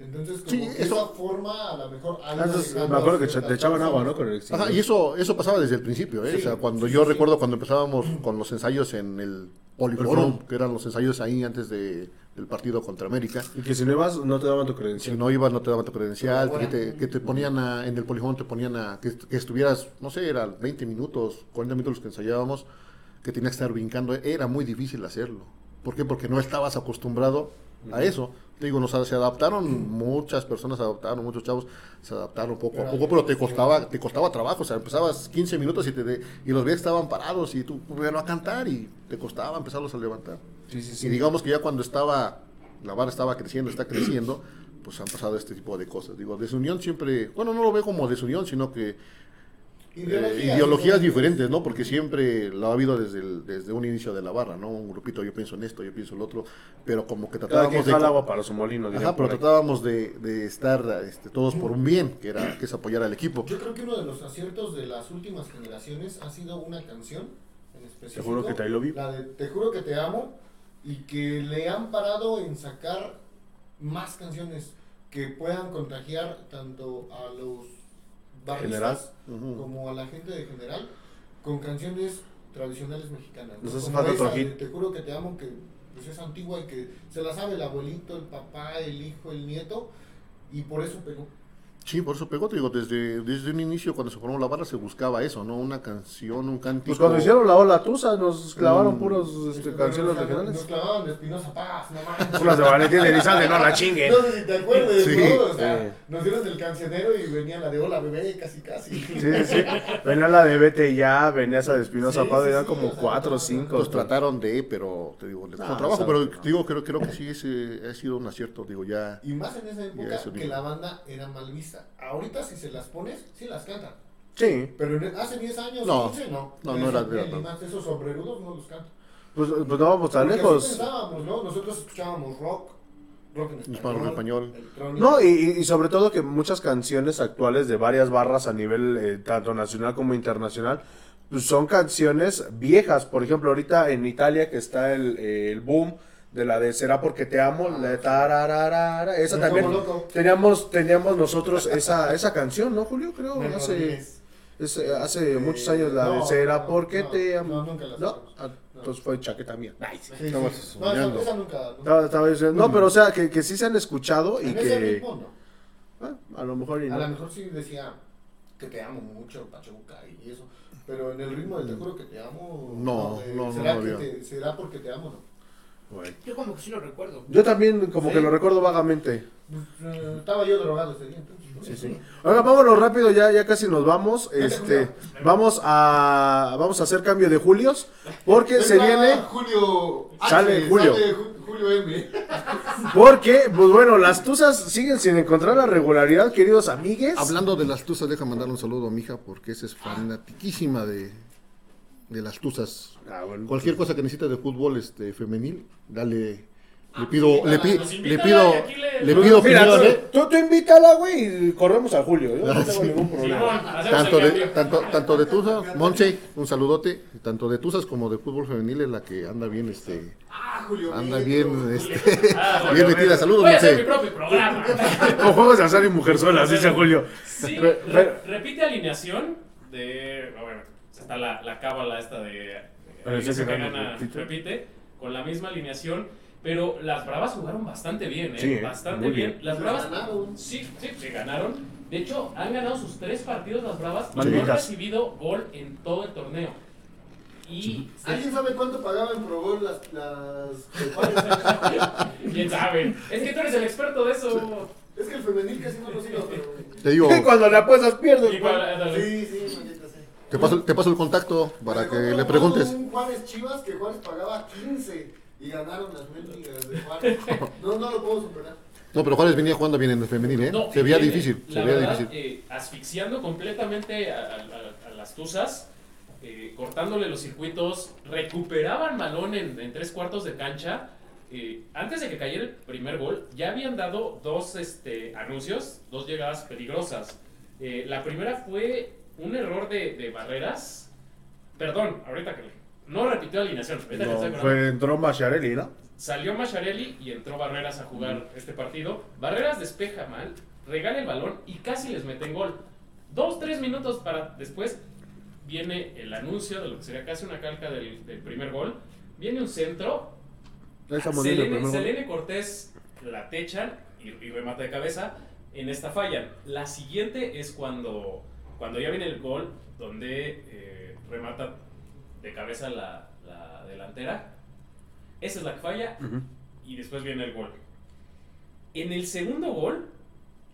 Entonces, como Sí, que eso- esa forma a lo mejor... Antes llegando me acuerdo que te echaban agua. ¿no? Con el Ajá, y eso, eso pasaba desde el principio, ¿eh? Sí, o sea, cuando sí, yo recuerdo cuando empezábamos con los ensayos en el Poliforum, que eran los ensayos ahí antes de, del partido contra América. Y que si no ibas, no te daban tu Si credencial. no ibas, no te daban tu credencial, que te, que te ponían a- en el Poliforum, te ponían a, que, que estuvieras, no sé, era 20 minutos, 40 minutos los que ensayábamos, que tenías que estar brincando, era muy difícil hacerlo. ¿Por qué? Porque no estabas acostumbrado a eso. Digo, nos, se adaptaron, muchas personas se adaptaron, muchos chavos se adaptaron poco a poco, pero te costaba, te costaba trabajo, o sea, empezabas 15 minutos y, te de- y los veías estaban parados y tú, bueno, a cantar y te costaba empezarlos a levantar. Sí, sí, Y digamos que ya cuando estaba, la barra estaba creciendo, está creciendo, pues han pasado este tipo de cosas. Digo, desunión siempre, bueno, no lo veo como desunión, sino que eh, Ideologías, diferentes, ¿no? Porque siempre lo ha habido desde, el- desde un inicio de la barra, ¿no? Un grupito, yo pienso en esto, yo pienso en lo otro, pero como que tratábamos de... agua para su molino, Ajá, pero tratábamos de, de estar este, todos por un bien, que era que es apoyar al equipo. Yo creo que uno de los aciertos de las últimas generaciones ha sido una canción en específico. Te juro que te I love you. La de Te juro que te amo y que le han parado en sacar más canciones que puedan contagiar tanto a los barristas como a la gente de general con canciones tradicionales mexicanas. ¿no? Nos hace Como falta otro hit. Te juro que te amo que pues, es antigua y que se la sabe el abuelito, el papá, el hijo, el nieto y por eso pegó. Sí, por eso pegó, te digo, desde, desde un inicio cuando se formó la barra se buscaba eso, ¿no? Una canción, un cántico. Pues cuando hicieron la ola Tusa, nos clavaron Mm. puros este, canciones Nos- regionales. Nos clavaban de Espinosa Paz, no. Unas de Valentín Elizalde, no la chinguen. No sé si te acuerdas, Sí, ¿no? O sea, sí. nos dieron el cancionero y venía la de Hola Bebé, casi casi. Sí, sí. Venía la de Vete ya, venía esa de Espinosa Sí, Paz, sí, eran sí, como o sea, cuatro o cinco. Los trataron de, pero te digo, les Ah, costó trabajo, sabe pero no. te digo, creo, creo que sí ese ha sido un acierto, digo, ya. Y más en esa época que la banda era mal vista. Ahorita si se las pones, sí las cantan. Sí, Pero en- hace 10 años, No, 15, no. no, no era- Esos- era ni tan- más esos sombrerudos no los cantan. pues, pues no vamos tan Porque así lejos. pensábamos, ¿no? Nosotros escuchábamos rock, rock en español, Rock en español. No, y, y sobre todo que muchas canciones actuales de varias barras a nivel eh, tanto nacional como internacional pues son canciones viejas. Por ejemplo, ahorita en Italia que está el, eh, el boom de la de Será porque te amo, la de tarararara, esa también loco. teníamos teníamos nosotros esa esa canción, ¿no, Julio? Creo Me hace eh, hace muchos años la de Será porque no, te amo. no, nunca la No, ah, entonces fue chaqueta mía. Nice. Sí, No, esa, esa nunca. ¿no? Estaba- estaba diciendo- no, pero o sea, que, que sí se han escuchado y que ritmo, no. ah, a lo mejor y A lo mejor sí decía que te amo mucho, Pachuca y eso. Pero en el ritmo del te juro que te amo. No, no, no, ¿será, que te- ¿Será porque te amo? No. Yo como que sí lo recuerdo. Yo también como Sí. que lo recuerdo vagamente. Pues, eh, estaba yo drogado ese día. Sí, sí. Oiga, vámonos rápido, ya, ya casi nos vamos. Este, vamos a vamos a hacer cambio de Julios porque se viene Julio. H, Sale Julio. sale Ju- Julio M. porque pues bueno, las tuzas siguen sin encontrar la regularidad, queridos amigues. Hablando de las tuzas, deja mandar un saludo a mi hija porque esa es fanatiquísima de, de las tuzas. Ah, bueno. Cualquier cosa que necesite de fútbol este femenil, dale. Le pido, invítala, le, pi- le pido, le- le pido mira, opinión, tú, ¿eh? tú, tú invítala, güey, y corremos a Julio. Yo no tengo ningún problema. Tanto de, tanto, tanto de Tuzas, Monse, un saludote, tanto de Tuzas como de fútbol femenil es la que anda bien, este, Ah, Julio. anda bien, este, Ah, bien metida. Saludos, hacer mi Monse. propio programa. O juegos de azar y mujerzuelas, dice Julio. Sí, Re- re- re- repite alineación de. Bueno, está la, la cábala esta de. Pero alineación que gana, gana, repite. repite, con la misma alineación. Pero las Bravas jugaron bastante bien, ¿eh? Sí, ¿eh? bastante Muy bien. bien. Las Bravas. Ganaron. Sí, sí, sí, ganaron. De hecho, han ganado sus tres partidos las Bravas y no han recibido gol en todo el torneo. Y. ¿Alguien sabe cuánto pagaban Pro Bowl las, las ¿Quién sabe? Es que tú eres el experto de eso. Es que el femenil casi no lo sigo, pero... Te digo, Cuando le apuestas pierdes. Sí, sí. Te paso, te paso el contacto para que le preguntes. Un Juárez Chivas que Juárez pagaba 15 y ganaron las mendigas de Juárez. No, no lo puedo superar. No, pero Juárez venía jugando bien en el femenil, ¿eh? No, se veía viene, difícil, se la veía verdad, difícil. eh, asfixiando completamente a, a- a- a las Tuzas, eh, cortándole los circuitos, recuperaban balón en, en tres cuartos de cancha. Eh, antes de que cayera el primer gol, ya habían dado dos este, anuncios, dos llegadas peligrosas. Eh, la primera fue un error de, de barreras. Perdón, ahorita que no repitió alineación. No, fue, entró Macharelli, ¿no? Salió Macharelli y entró Barreras a jugar este partido. Barreras despeja mal, regala el balón y casi les meten gol. Dos, tres minutos para después viene el anuncio de lo que sería casi una calca del, del primer gol. Viene un centro. Selene Cortés la techan y, y remata de cabeza. En esta fallan. La siguiente es cuando, cuando ya viene el gol, donde eh, remata de cabeza la, la delantera. Esa es la que falla Ujú. y después viene el gol. En el segundo gol,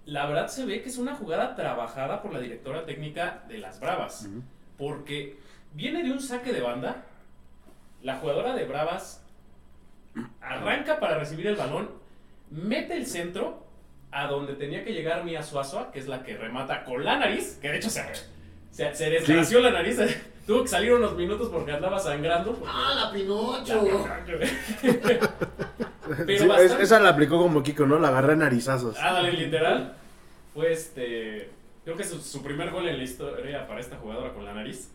la verdad se ve que es una jugada trabajada por la directora técnica de las Bravas. Ujú. Porque viene de un saque de banda, la jugadora de Bravas arranca para recibir el balón, mete el centro a donde tenía que llegar Mia Suazua, que es la que remata con la nariz, que de hecho se, se, se desgració la nariz, tuvo que salir unos minutos porque andaba sangrando. porque- ¡Ah, la Pinocho! Pero Sí, es- bastante- esa la aplicó como Kiko, ¿no? La agarré a narizazos. Ah, dale, literal. Fue este. Creo que es su, su primer gol en la historia para esta jugadora con la nariz.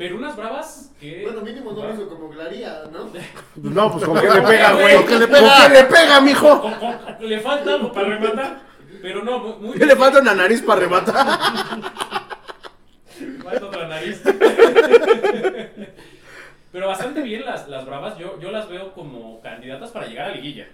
Pero unas bravas que. Bueno, mínimo no lo hizo como Glaría, ¿no? No, pues con qué le pega, güey. ¿Con ¿Con qué le pega? ¿Con qué le pega, mijo? Con- con- le falta algo para rematar. Pero no, muy. muy ¿Qué le falta una nariz para rematar? Falta otra nariz. Pero bastante bien las, las bravas. Yo, yo las veo como candidatas para llegar a liguilla.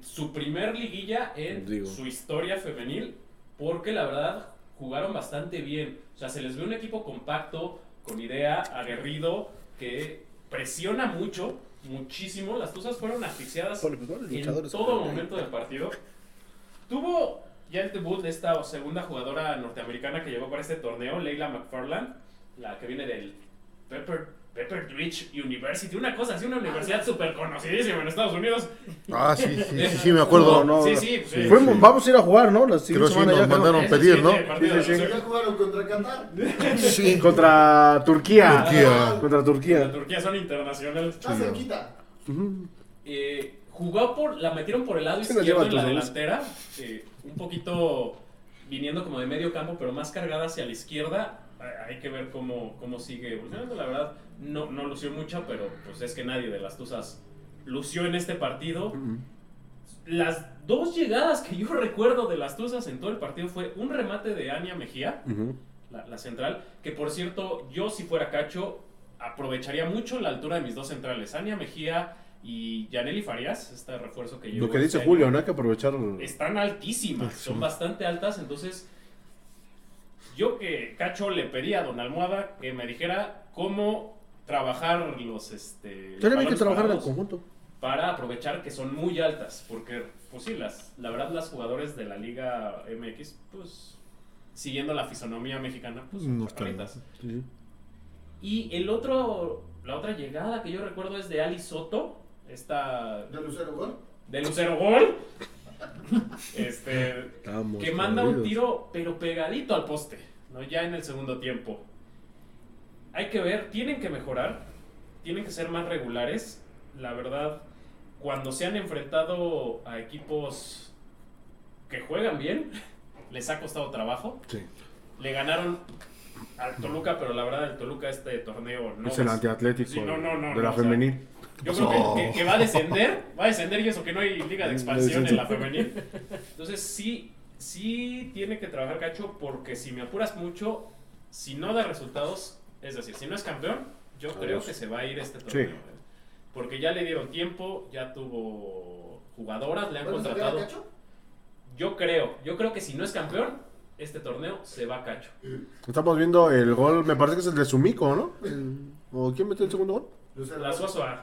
Su primer liguilla en Digo. su historia femenil. Porque la verdad jugaron bastante bien. O sea, se les ve un equipo compacto, con idea, aguerrido, que presiona mucho, muchísimo. Las Tuzas fueron asfixiadas pues, en todo ahí. momento del partido. Tuvo ya el debut de esta segunda jugadora norteamericana que llegó para este torneo, Leila McFarland, la que viene del Pepper, Pepperditch University, una cosa así, una universidad súper conocidísima en Estados Unidos. Ah, sí, sí, sí, sí, me acuerdo. No, no, sí, sí, pues, sí. Fuimos- vamos a ir a jugar, ¿no? La Creo siguiente sí nos mandaron pedir, ¿no? Ya jugaron contra Qatar. Sí. Contra Turquía. Turquía. Contra La Turquía. Turquía son internacionales. Está cerquita. Eh, jugó por, la metieron por el lado izquierdo en la delantera, eh, un poquito viniendo como de medio campo, pero más cargada hacia la izquierda. Hay- que ver cómo, cómo sigue evolucionando. La verdad, no, no lució mucho, pero pues es que nadie de las Tuzas lució en este partido. Las dos llegadas que yo recuerdo de las Tuzas en todo el partido fue un remate de Ania Mejía, la, la central, que por cierto, yo si fuera Cacho, aprovecharía mucho la altura de mis dos centrales, Ania Mejía y Yaneli Farías, este refuerzo que llegó Lo que dice este año. Julio, ¿no? Hay que aprovechar. Están altísimas, son bastante altas, entonces yo que Cacho le pedía a Don Almohada que me dijera cómo trabajar los este le que trabajar en conjunto. para aprovechar que son muy altas, porque pues sí, las, la verdad las jugadores de la Liga MX, pues siguiendo la fisonomía mexicana, pues No. Sí. Y el otro, la otra llegada que yo recuerdo es de Ali Soto, esta ¿De Lucero Gol? de Lucero Gol, este, Estamos que manda un tiro, pero pegadito al poste, ¿no? Ya en el segundo tiempo. Hay que ver, tienen que mejorar, tienen que ser más regulares. La verdad, cuando se han enfrentado a equipos que juegan bien, les ha costado trabajo. Sí. Le ganaron al Toluca, pero la verdad el Toluca este torneo no es el antiatlético Sí, no, no, no, de la no, o sea, femenil. Yo creo que, que- que va a descender, va a descender y eso que no hay liga de expansión en la femenil. Entonces sí, sí tiene que trabajar Cacho porque si me apuras mucho, si no da resultados, es decir, si no es campeón, yo creo que se va a ir este torneo. Sí. ¿eh? Porque ya le dieron tiempo, ya tuvo jugadoras, le han ¿Cuándo se queda contratado. Cacho? Yo creo, yo creo que si no es campeón, este torneo se va a Cacho. Estamos viendo el gol, me parece que es el de Sumiko, ¿no? ¿O quién metió el segundo gol? La Gol.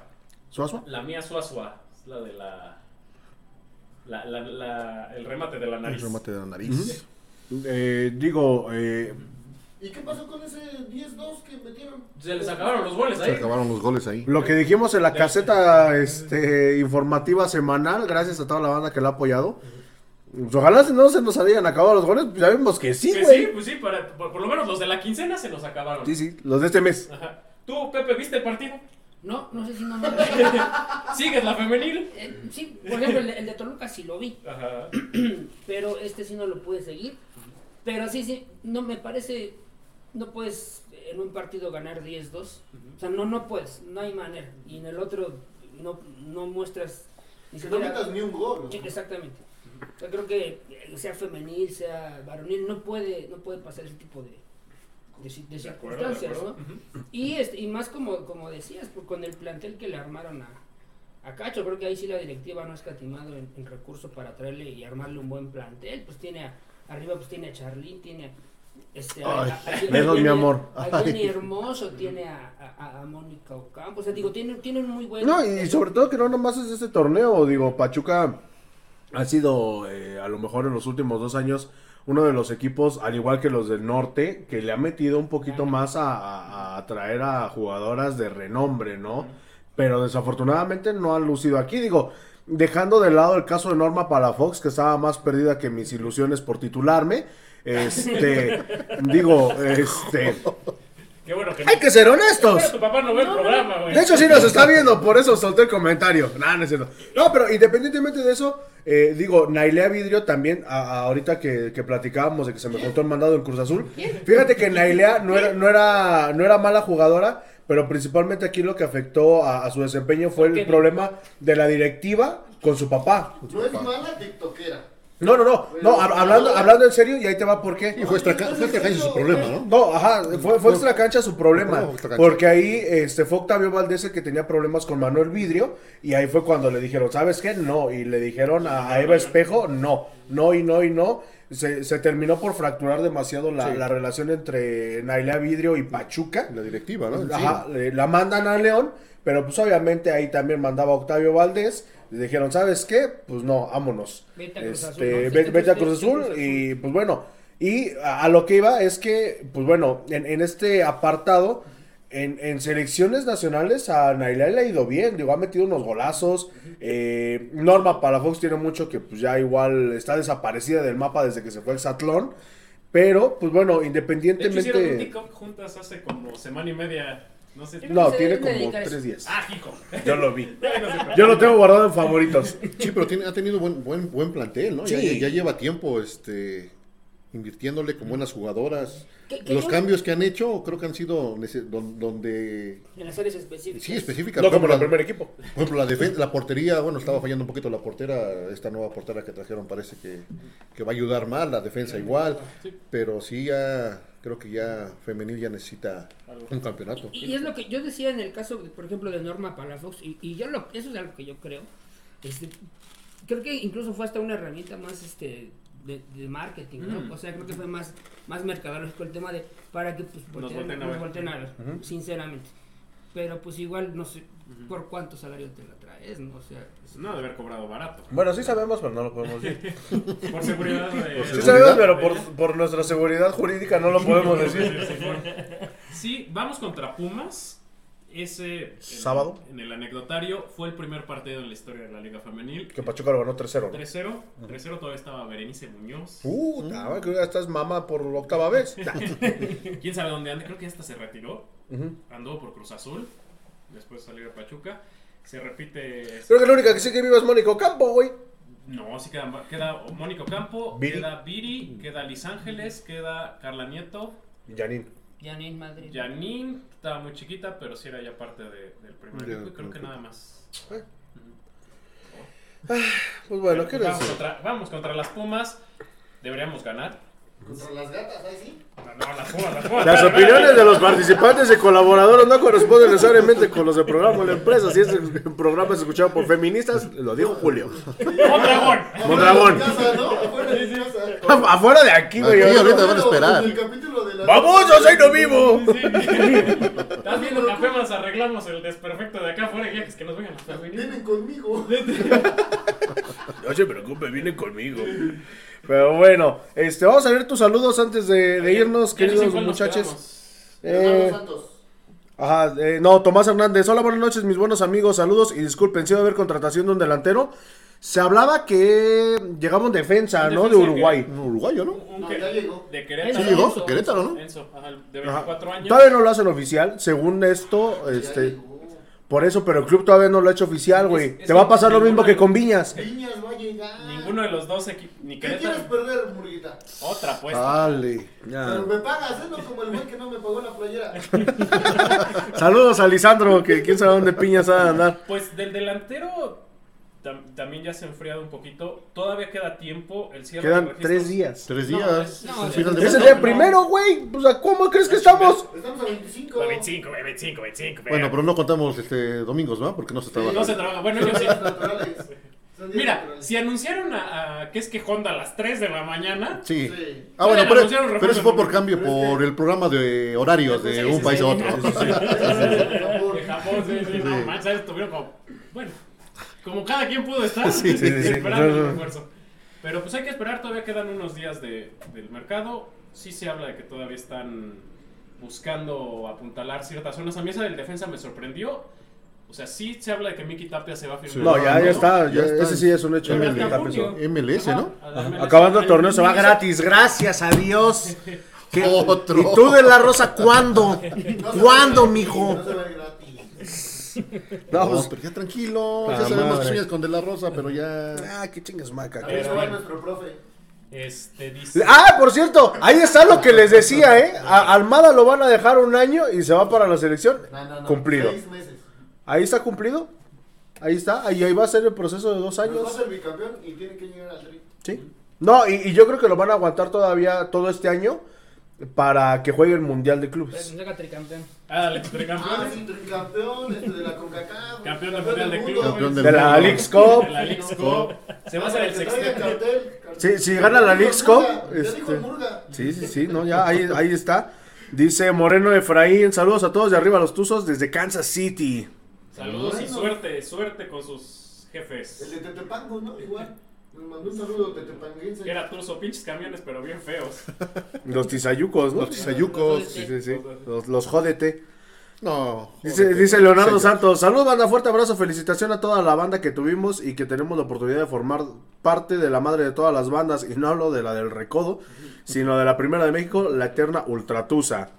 La mía Suazua, es la de la, la, la- la- el remate de la El nariz. remate de la nariz. Eh, digo, eh, ¿Y qué pasó con ese 10-2 que metieron? Se les acabaron los goles Se ahí. acabaron los goles ahí. lo que dijimos en la caseta este, informativa semanal, gracias a toda la banda que la ha apoyado, Pues ojalá no se nos hayan acabado los goles, ya vimos que sí, Que sí, güey. pues sí, para- por, por lo menos los de la quincena se nos acabaron. Sí, sí, los de este mes. Ajá. ¿Tú, Pepe, viste el partido? No, no sé si no. no ¿Sigues la femenil? Eh, sí, por ejemplo, el de, el de Toluca sí lo vi, Ajá. pero este sí no lo pude seguir. Pero sí, sí, no me parece, no puedes en un partido ganar 10-2. O sea, no, no puedes, no hay manera. Y en el otro no, no muestras ni Que no metas ni un gol. Sí, exactamente. O sea, creo que eh, sea femenil, sea varonil, no puede, no puede pasar ese tipo de, de, ci- de De acuerdo, de circunstancias, acuerdo. ¿no? Y, este, y más como, como decías, pues, con el plantel que le armaron a, a Cacho, creo que ahí sí la directiva no ha escatimado en, en recursos para traerle y armarle un buen plantel. Pues tiene a- arriba pues tiene a Charlín, tiene a, este, a- Ay, a- a- besos, mi amor. A Jenny. Hermoso, tiene a, a, a Mónica Ocampo, o sea, digo, tiene, tiene un muy buen... No, y sobre todo que no nomás es este torneo, digo, Pachuca ha sido eh, a lo mejor en los últimos dos años uno de los equipos, al igual que los del norte, que le ha metido un poquito más a, a- a atraer a jugadoras de renombre, ¿no? Pero desafortunadamente no han lucido aquí, digo, dejando de lado el caso de Norma Palafox, que estaba más perdida que mis ilusiones por titularme, este, digo, este, Qué bueno que hay que ser honestos. Pero tu papá no ve el programa, güey. De hecho, sí nos está viendo, por eso solté el comentario. No, no es cierto. No, pero independientemente de eso, eh, digo, Nailea Vidrio también, a- a- ahorita que, que platicábamos de que se me contó el mandado en Cruz Azul, fíjate que Nailea no era, no era, no era mala jugadora, pero principalmente aquí lo que afectó a, a su desempeño fue el problema de la directiva con su papá. No es mala tiktokera. No, no, no, no, hab- hablando, hablando en serio, y ahí te va por qué. Y fue extra, fue extra cancha su problema, ¿no? No, ajá, fue, fue extra cancha su problema. No, extra cancha. Porque ahí este, fue Octavio Valdés el que tenía problemas con Manuel Vidrio. Y ahí fue cuando le dijeron, ¿sabes qué? No. Y le dijeron a, a Eva Espejo, no. No y no y no. Se, se terminó por fracturar demasiado la, Sí. la relación entre Nailea Vidrio y Pachuca. La directiva, ¿no? Ajá, le- la mandan a León, pero pues obviamente ahí también mandaba Octavio Valdés. Le dijeron, ¿sabes qué? Pues no, vámonos. Vete a Cruz Azul, Este, vete a Cruz Azul y pues bueno. Y a, a lo que iba es que, pues bueno, en, en este apartado, en, en selecciones nacionales a Nailea le ha ido bien, digo, ha metido unos golazos. eh, Norma Palafox tiene mucho que pues ya igual está desaparecida del mapa desde que se fue el Satlón. Pero, pues bueno, De hecho, hicieron un independientemente... TikTok juntas hace como semana y media. No sé. No, tiene como tres días. Ah, hijo. Yo lo vi. Yo lo tengo guardado en favoritos. Sí, pero tiene, ha tenido buen, buen, buen plantel, ¿no? Ya, Sí. ya lleva tiempo este, invirtiéndole con buenas jugadoras. Los yo- cambios que han hecho creo que han sido donde... En las áreas específicas. Sí, específicas. No como el primer equipo. Por ejemplo, la, defen- la portería, bueno, estaba fallando un poquito la portera, esta nueva portera que trajeron parece que, que va a ayudar más, la defensa igual, pero sí ya, creo que ya femenil ya necesita un campeonato. Y, y es lo que yo decía en el caso, de, por ejemplo, de Norma Palafox, y, y yo lo, eso es algo que yo creo. Este, creo que incluso fue hasta una herramienta más este de, de marketing, ¿no? Mm. O sea, creo que fue más, más mercadológico el tema de para que pues, Nos volteen- nos ver. volteen a ver, sinceramente. Pero pues igual no sé por cuánto salario te la traes, ¿no? O sea, es- No, de haber cobrado barato. Bueno, sí sabemos, pero no lo podemos decir. Por seguridad de. Sí sabemos, pero por, por nuestra seguridad jurídica no lo podemos decir. Sí, vamos contra Pumas. Ese. en- ¿Sábado? En el anecdotario fue el primer partido en la historia de la Liga Femenil. Que Pachuca lo ganó 3-0. ¿no? 3-0. 3-0 todavía estaba Berenice Muñoz. Que ya estás mama por octava vez. ¿Quién sabe dónde anda? Creo que hasta se retiró. Ujú. Andó por Cruz Azul. Después salió de Pachuca. Se repite. Creo que la única que sí que viva es Mónico Campo, güey. No, sí queda, queda Mónico Campo, Viri. queda Viri, queda Liz Ángeles, queda Carla Nieto, Janine. Janine Madrid. Janine, estaba muy chiquita, pero sí era ya parte de- del primer Ya, equipo y creo que nada más. Eh. Pues bueno, ¿qué les vamos, contra, vamos contra las Pumas, deberíamos ganar. Contra las gatas, ahí sí. No, no, las Pumas, las Pumas. Las opiniones de los participantes y colaboradores no corresponden necesariamente con los del programa o la empresa. Si este programa es escuchado por feministas, lo dijo Julio. ¡Mondragón! Mondragón. Afuera de de aquí, güey. Aquí, ahorita van a esperar. De. ¡Vamos, yo soy no vivo! Estás viendo que apenas arreglamos el desperfecto de acá afuera y ya que es que nos vengan las. Vienen conmigo. No se preocupe, vienen conmigo. Pero bueno, este, vamos a ver tus saludos antes de, de irnos, queridos muchachos. Eh, Santos. Ajá, eh, no, Tomás Hernández. Hola, buenas noches, mis buenos amigos. Saludos y disculpen si va a haber contratación de un delantero. Se hablaba que llegaba un defensa, Un ¿no? De Uruguay. Un uruguayo, ¿no? Un No, que- ya llegó. De Querétaro. Sí llegó. Querétaro, ¿no? Enzo, ajá, de Ajá. 24 años. Todavía no lo hacen oficial, según esto, Ya este, llegó. Por eso, pero el club todavía no lo ha hecho oficial, güey. Te va a pasar lo mismo que con Viñas. Viñas va a llegar. Ninguno de los dos equipos, ¿Qué quieres perder, Murguita? Otra pues. Dale. Pero me pagas, ¿eh? No como el güey que no me pagó la playera. Saludos a Lisandro, que quién sabe dónde piñas va a andar. Pues del delantero tam- también ya se ha enfriado un poquito. Todavía queda tiempo. El cierre de Quedan registros- tres días. Tres No, días. es- no, Es de el día primero, güey. Pues, ¿a ¿cómo crees que estamos? Estamos a 25. 25, 25, 25. Bueno, pero no contamos este domingos, ¿no? Porque no se trabaja. No se trabaja. Bueno, yo sí. Mira, si anunciaron a, a- que es que Honda a las 3 de la mañana. Sí. Sí. Ah, bueno, pero, pero eso fue por cambio, por el programa de horarios de Sí, un sí, país sí. a otro. De Japón, sí, sí, no Sí. manches, estuvieron como. Bueno, como cada quien pudo estar Sí, sí, sí. esperando el refuerzo. Pero pues hay que esperar, todavía quedan unos días de, del mercado. Sí se habla de que todavía están buscando apuntalar ciertas zonas. A mí esa del defensa me sorprendió. O sea, sí se habla de que Miki Tapia se va a firmar. No, ya, ya está. Ya está. Ese sí es un hecho. MLS, ¿no? MLS. Acabando el torneo se va gratis, gracias a Dios. ¿Qué- Otro. ¿Y tú de la Rosa cuándo? ¿Cuándo, mijo? No se va gratis. No, No, pues, pero ya tranquilo. Ya sabemos que sueñas con De La Rosa, pero ya. ah, qué chingas maca. A ver, se va nuestro profe. Este dice. Ah, por cierto, ahí está lo que les decía, ¿eh? A Almada lo van a dejar un año y se va para la selección. No, no, no. Cumplido. Seis meses. Ahí está cumplido. Ahí está. Ahí, ahí va a ser el proceso de dos Nos va a años. ser bicampeón y tiene que llegar al tri. Sí. No, y, y yo creo que lo van a aguantar todavía todo este año para que juegue el Mundial de Pero Clubes. nos llega tricampeón. Ah, Ah, sí, tricampeón este, de la CONCACAF. Campeón del Mundial de. Clubes. Campeón del De la. Leagues Cup. De la Leagues Cup. Se va a hacer el cartel. Sí, si gana la Leagues Cup, Murga, Ya dijo este- Murga. Sí, sí, sí, no, ya ahí, ahí está. Dice Moreno Efraín, saludos a todos de arriba los Tuzos desde Kansas City. Saludos y suerte, suerte con sus El jefes. de Tetepango, ¿no? Igual. Nos mandó un saludo tetepanguense. Que era tuzo, pinches camiones, pero bien feos. Los tizayucos, ¿no? Los tizayucos. Sí, sí, sí. Los, los jódete. No. Dice, Leonardo Santos, salud banda, fuerte abrazo, felicitación a toda la banda que tuvimos y que tenemos la oportunidad de formar parte de la madre de todas las bandas, y no hablo de la del Recodo, sino de la primera de México, la eterna Ultratusa.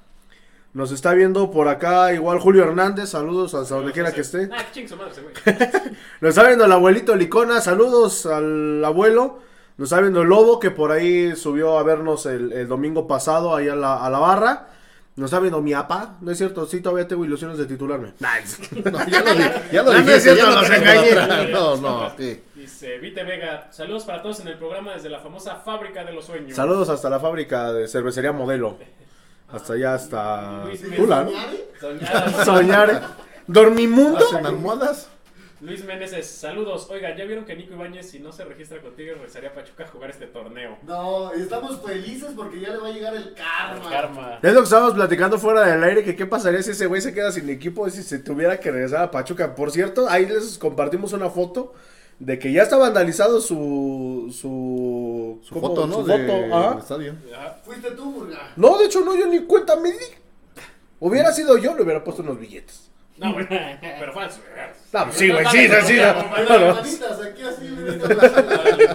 Nos está viendo por acá igual Julio Hernández, saludos hasta donde quiera que esté. Ah, ching su madre ese güey. Nos está viendo el abuelito Licona, saludos al abuelo. Nos está viendo el Lobo, que por ahí subió a vernos el, el domingo pasado ahí a la, a la barra. Nos está viendo mi apa, ¿no es cierto? Sí, todavía tengo ilusiones de titularme. Nah, No, ya lo, di- ya lo No, no es dijiste, cierto, ya no los te engañé. atrás. No, no, sí. Dice Vite Vega, saludos para todos en el programa desde la famosa Fábrica de los Sueños. Saludos hasta la fábrica de cervecería Modelo. Hasta allá, hasta Luis Tula, ¿no? ¿Soñare? Soñada. Soñar. Dormimundo. ¿Hacen almohadas? Luis Meneses, saludos. Oiga, ¿ya vieron que Nico Ibáñez, si no se registra contigo, regresaría a Pachuca a jugar este torneo? No, estamos felices porque ya le va a llegar el El karma. karma. Es lo que estábamos platicando fuera del aire, que qué pasaría si ese güey se queda sin equipo y si se tuviera que regresar a Pachuca. Por cierto, ahí les compartimos una foto de que ya está vandalizado su... Su, Su ¿cómo? foto, ¿no? Su De- foto, ajá. del estadio. Fuiste tú, Murga. No, de hecho no, yo ni cuenta me di. Hubiera sido yo, le hubiera puesto unos billetes. No, bueno, pero fue al su- No, pues sí, güey, sí, sí, sí, no. No, aquí así, la sala.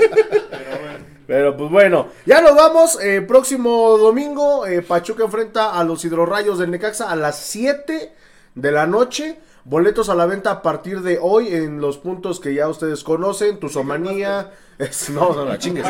Pero bueno. Pero pues bueno, ya nos vamos. eh, próximo domingo, eh, Pachuca enfrenta a los hidrorrayos del Necaxa a las 7 de la noche. Boletos a la venta a partir de hoy en los puntos que ya ustedes conocen. Tuzomanía. es- no, no, la chingues.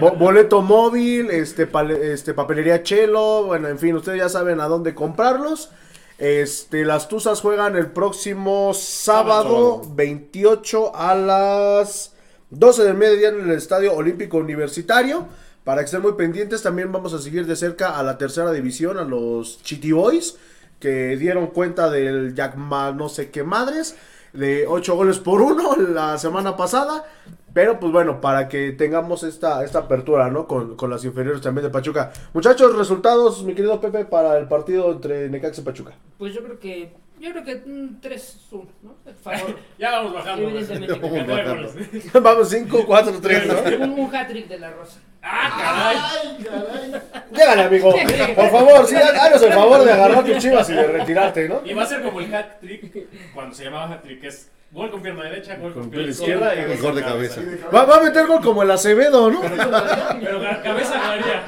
Bo- boleto móvil, este, pale- este, papelería Chelo, bueno, en fin, ustedes ya saben a dónde comprarlos. Este, las Tuzas juegan el próximo sábado, 28 a las 12 del mediodía en el Estadio Olímpico Universitario. Para que estén muy pendientes, también vamos a seguir de cerca a la tercera división, a los Chitty Boys, que dieron cuenta del Jackma no sé qué madres, de 8 goles por 1 la semana pasada. Pero pues bueno, para que tengamos esta, esta apertura, ¿no? Con, con las inferiores también de Pachuca. Muchachos, resultados, mi querido Pepe, para el partido entre Necaxa y Pachuca. Pues yo creo que. Yo creo que mm, 3-1, ¿no? A favor. Ya vamos bajando. Evidentemente. Vamos goles. Vamos, 5, 4, 3, ¿no? un, un hat-trick de la Rosa. Ah, caray. Ay, caray. Llégale, amigo. Por favor, sí, háganos el favor de agarrar tus chivas y de retirarte, ¿no? Y va a ser como el hat trick cuando se llamaba hat trick, es Gol con pierna derecha, gol con, Con pierna izquierda y gol de cabeza. Va, va a meter gol como el Acevedo, ¿no? Pero ca- cabeza ganaría.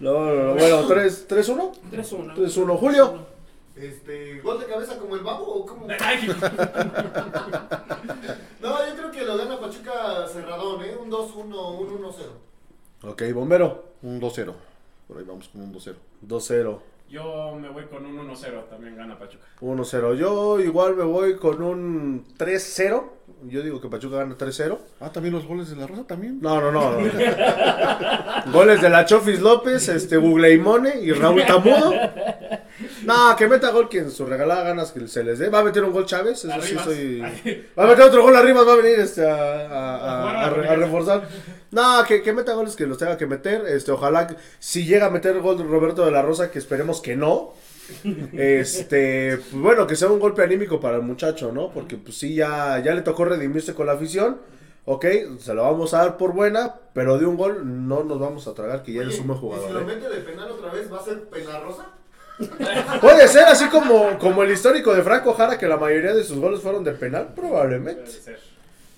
No, no, no. Bueno, 3-1. 3-1. 3-1. Julio. Este, ¿Gol de cabeza como el babo o cómo? No, yo creo que lo gana Pachuca cerradón, ¿eh? Un 2-1, un 1-0. Ok, bombero. Un 2-0. Por ahí vamos con un 2-0. 2-0. Yo me voy con un 1-0, también gana Pachuca. 1-0. Yo igual me voy con un 3-0. Yo digo que Pachuca gana 3-0. Ah, también los goles de la Rosa también. No, no, no. no. Goles de la Chofis López, este Mone y Raúl Tamudo. No, que meta gol quien su regalada ganas que se les dé. Va a meter un gol Chávez, eso sí soy. Va a meter otro gol arriba, va a venir este a, a- a- a re- a reforzar. No, que, que meta goles que los tenga que meter. Este, ojalá si llega a meter gol Roberto de la Rosa, que esperemos que no. Este, pues bueno, que sea un golpe anímico para el muchacho, ¿no? Porque pues sí, ya, ya le tocó redimirse con la afición. Ok, se lo vamos a dar por buena, pero de un gol no nos vamos a tragar que ya Oye, eres un buen ¿Y si lo jugador. ¿eh? mete de penal otra vez, va a ser penal rosa? Puede ser así como, como el histórico de Franco Jara, que la mayoría de sus goles fueron de penal, probablemente. Puede ser.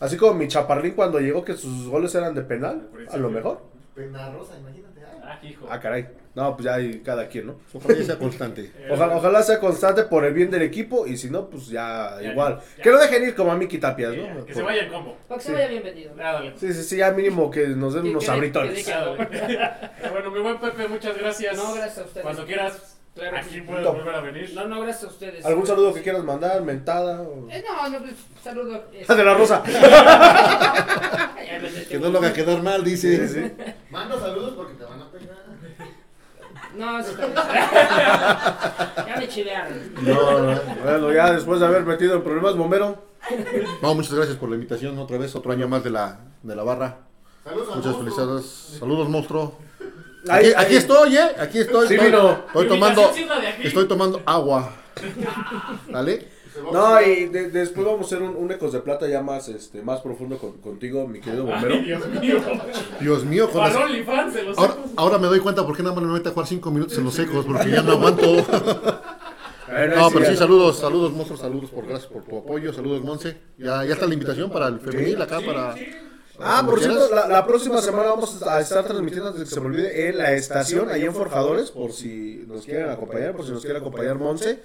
Así como mi chaparrín cuando llegó que sus goles eran de penal, a lo mejor. Penal rosa, imagínate. ah. Hijo. Ah, caray. No, pues ya hay cada quien, ¿no? Ojalá ya sea constante. Ojalá, ojalá sea constante por el bien del equipo y si no, pues ya, Ya, igual. ya. Que lo dejen ir como a Miki Tapias, Ya, ¿no? que se vaya en combo. Para que Sí. se vaya bien vendido. Dale. Sí, sí, sí, ya mínimo que nos den unos que de- abritones. que de- dale. Bueno, mi buen Pepe, muchas gracias. No, gracias a ustedes. Cuando quieras, Claro aquí sí. puedes volver a venir. No, no, gracias a ustedes. ¿Algún saludo que quieras mandar? ¿Mentada? o- Eh, no, no, pues, saludo. Ah, de la Rosa. Que no lo haga quedar mal, dice. Sí, sí. Manda saludos porque te van a pegar. No, sí, está bien. Ya me chivearon. No, no. Bueno, ya después de haber metido en problemas, bombero. No, muchas gracias por la invitación otra vez, otro año más de la, de la barra. Saludos Muchas felicidades. Saludos, monstruo. Ahí- Aquí, estoy, ¿eh? Aquí estoy. Sí, estoy, vino. estoy tomando, estoy tomando agua. ¿Vale? No, y de- después vamos a hacer un, un Ecos de Plata ya más, este, más profundo con- contigo, mi querido bombero. Ay, Dios mío. Dios mío, con las- ahora, ecos. ahora me doy cuenta por qué nada más me mete a jugar 5 minutos en los secos, porque ya no aguanto. No, pero sí, saludos, saludos, monstruos, saludos, por gracias por tu apoyo, saludos, Monse. Ya, ya está la invitación para el femenil acá, para... Ah, por cierto, la, la próxima semana vamos a estar transmitiendo, antes de que se me olvide, en la estación, ahí en Forjadores, por si nos quieren acompañar, por si nos quiere acompañar Monse.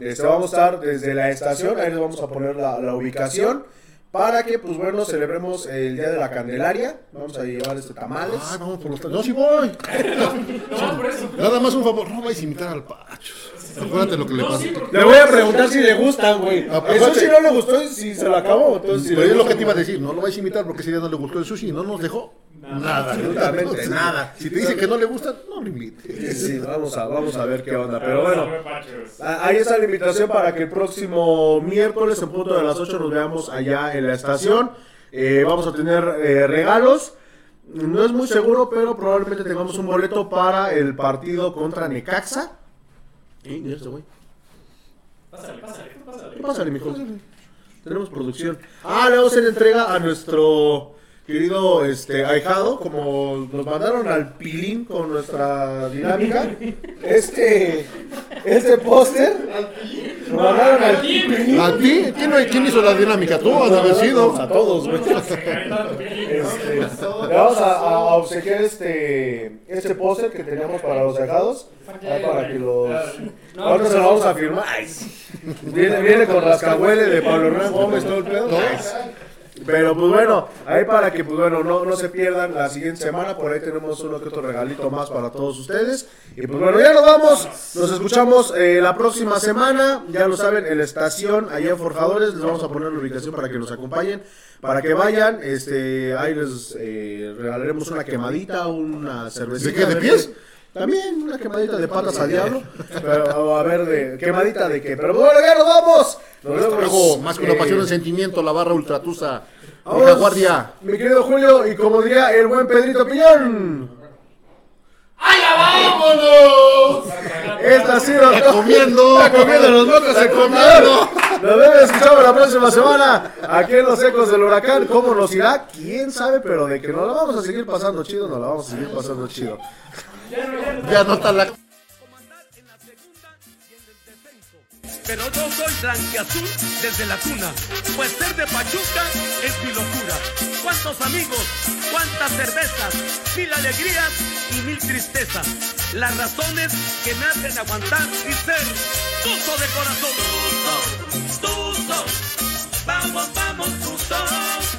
Este, vamos a estar desde la estación, ahí les vamos a poner la, la ubicación, para que, pues bueno, celebremos el Día de la Candelaria. Vamos a llevar este tamales. Ay, vamos por los... ta- No, sí voy. No, por eso. Nada más un favor, no vais a imitar al Pacho. Acuérdate lo que le pasó. Le voy a preguntar si le gustan, güey. Ah, Eso aparte- si no le gustó, si se lo acabó. Entonces, si Pero es lo que te iba a decir, no lo vais a imitar porque ese día no le gustó el sushi, no nos dejó nada. Absolutamente nada. Si te dice que no le gusta, no lo invites. Sí, sí, vamos a, vamos a ver qué onda. Pero bueno, ver, Pachos. a- ahí está la invitación para que el próximo miércoles en punto de las 8 nos veamos allá en la estación. Eh, vamos a tener eh, regalos. No es muy seguro, pero probablemente tengamos un boleto para el partido contra Necaxa. ¿Y mira este güey? Pásale, pásale, pásale. ¿Qué pasa, mijo? Tenemos producción. Ah, le vamos a hacer entrega a nuestro querido este ahijado, como nos mandaron al pilín con nuestra dinámica. Este este póster nos mandaron al pilín. ¿A ti? ¿Quién, no- quién hizo la dinámica? Tú, has haber sido. A todos, güey. Este, le vamos a, a obsequiar este este póster que teníamos para los ahijados. ahí para que los No, Ahorita se lo vamos a firmar. Viene, viene con rascahuele de Pablo Hernán Gómez, todo el pedo. Pero pues bueno, ahí para que pues bueno, no, no se pierdan la siguiente semana, por ahí tenemos uno que otro regalito más para todos ustedes. Y pues bueno, ya nos vamos, nos escuchamos eh, la próxima semana, ya lo saben, en la estación, allá en Forjadores, les vamos a poner la ubicación para que nos acompañen, para que vayan, este, ahí les eh, regalaremos una quemadita, una cervecita. ¿De qué, de pies? También una quemadita de patas al diablo. Pero a ver, de, quemadita de qué. Pero bueno, ya nos vamos. Nos vemos. Luego, más que una eh, pasión en sentimiento, la barra ultratusa. vamos, La guardia. Mi querido Julio, y como diría el buen Pedrito Piñón. ¡Vámonos! Esta ha sido Está comiendo. Está comiendo los mocos el comiendo. Nos vemos, escuchamos la próxima semana aquí en los ecos del huracán. ¿Cómo nos irá? ¿Quién sabe? Pero de que nos la vamos a seguir pasando chido, nos la vamos a seguir pasando chido. Ya no está la. Pero yo soy blanquiazul desde la cuna, pues ser de Pachuca es mi locura. Cuántos amigos, cuántas cervezas, mil alegrías y mil tristezas. Las razones que me hacen aguantar y ser tuzo de corazón. Tuzo, tuzo, vamos, vamos, tuzo.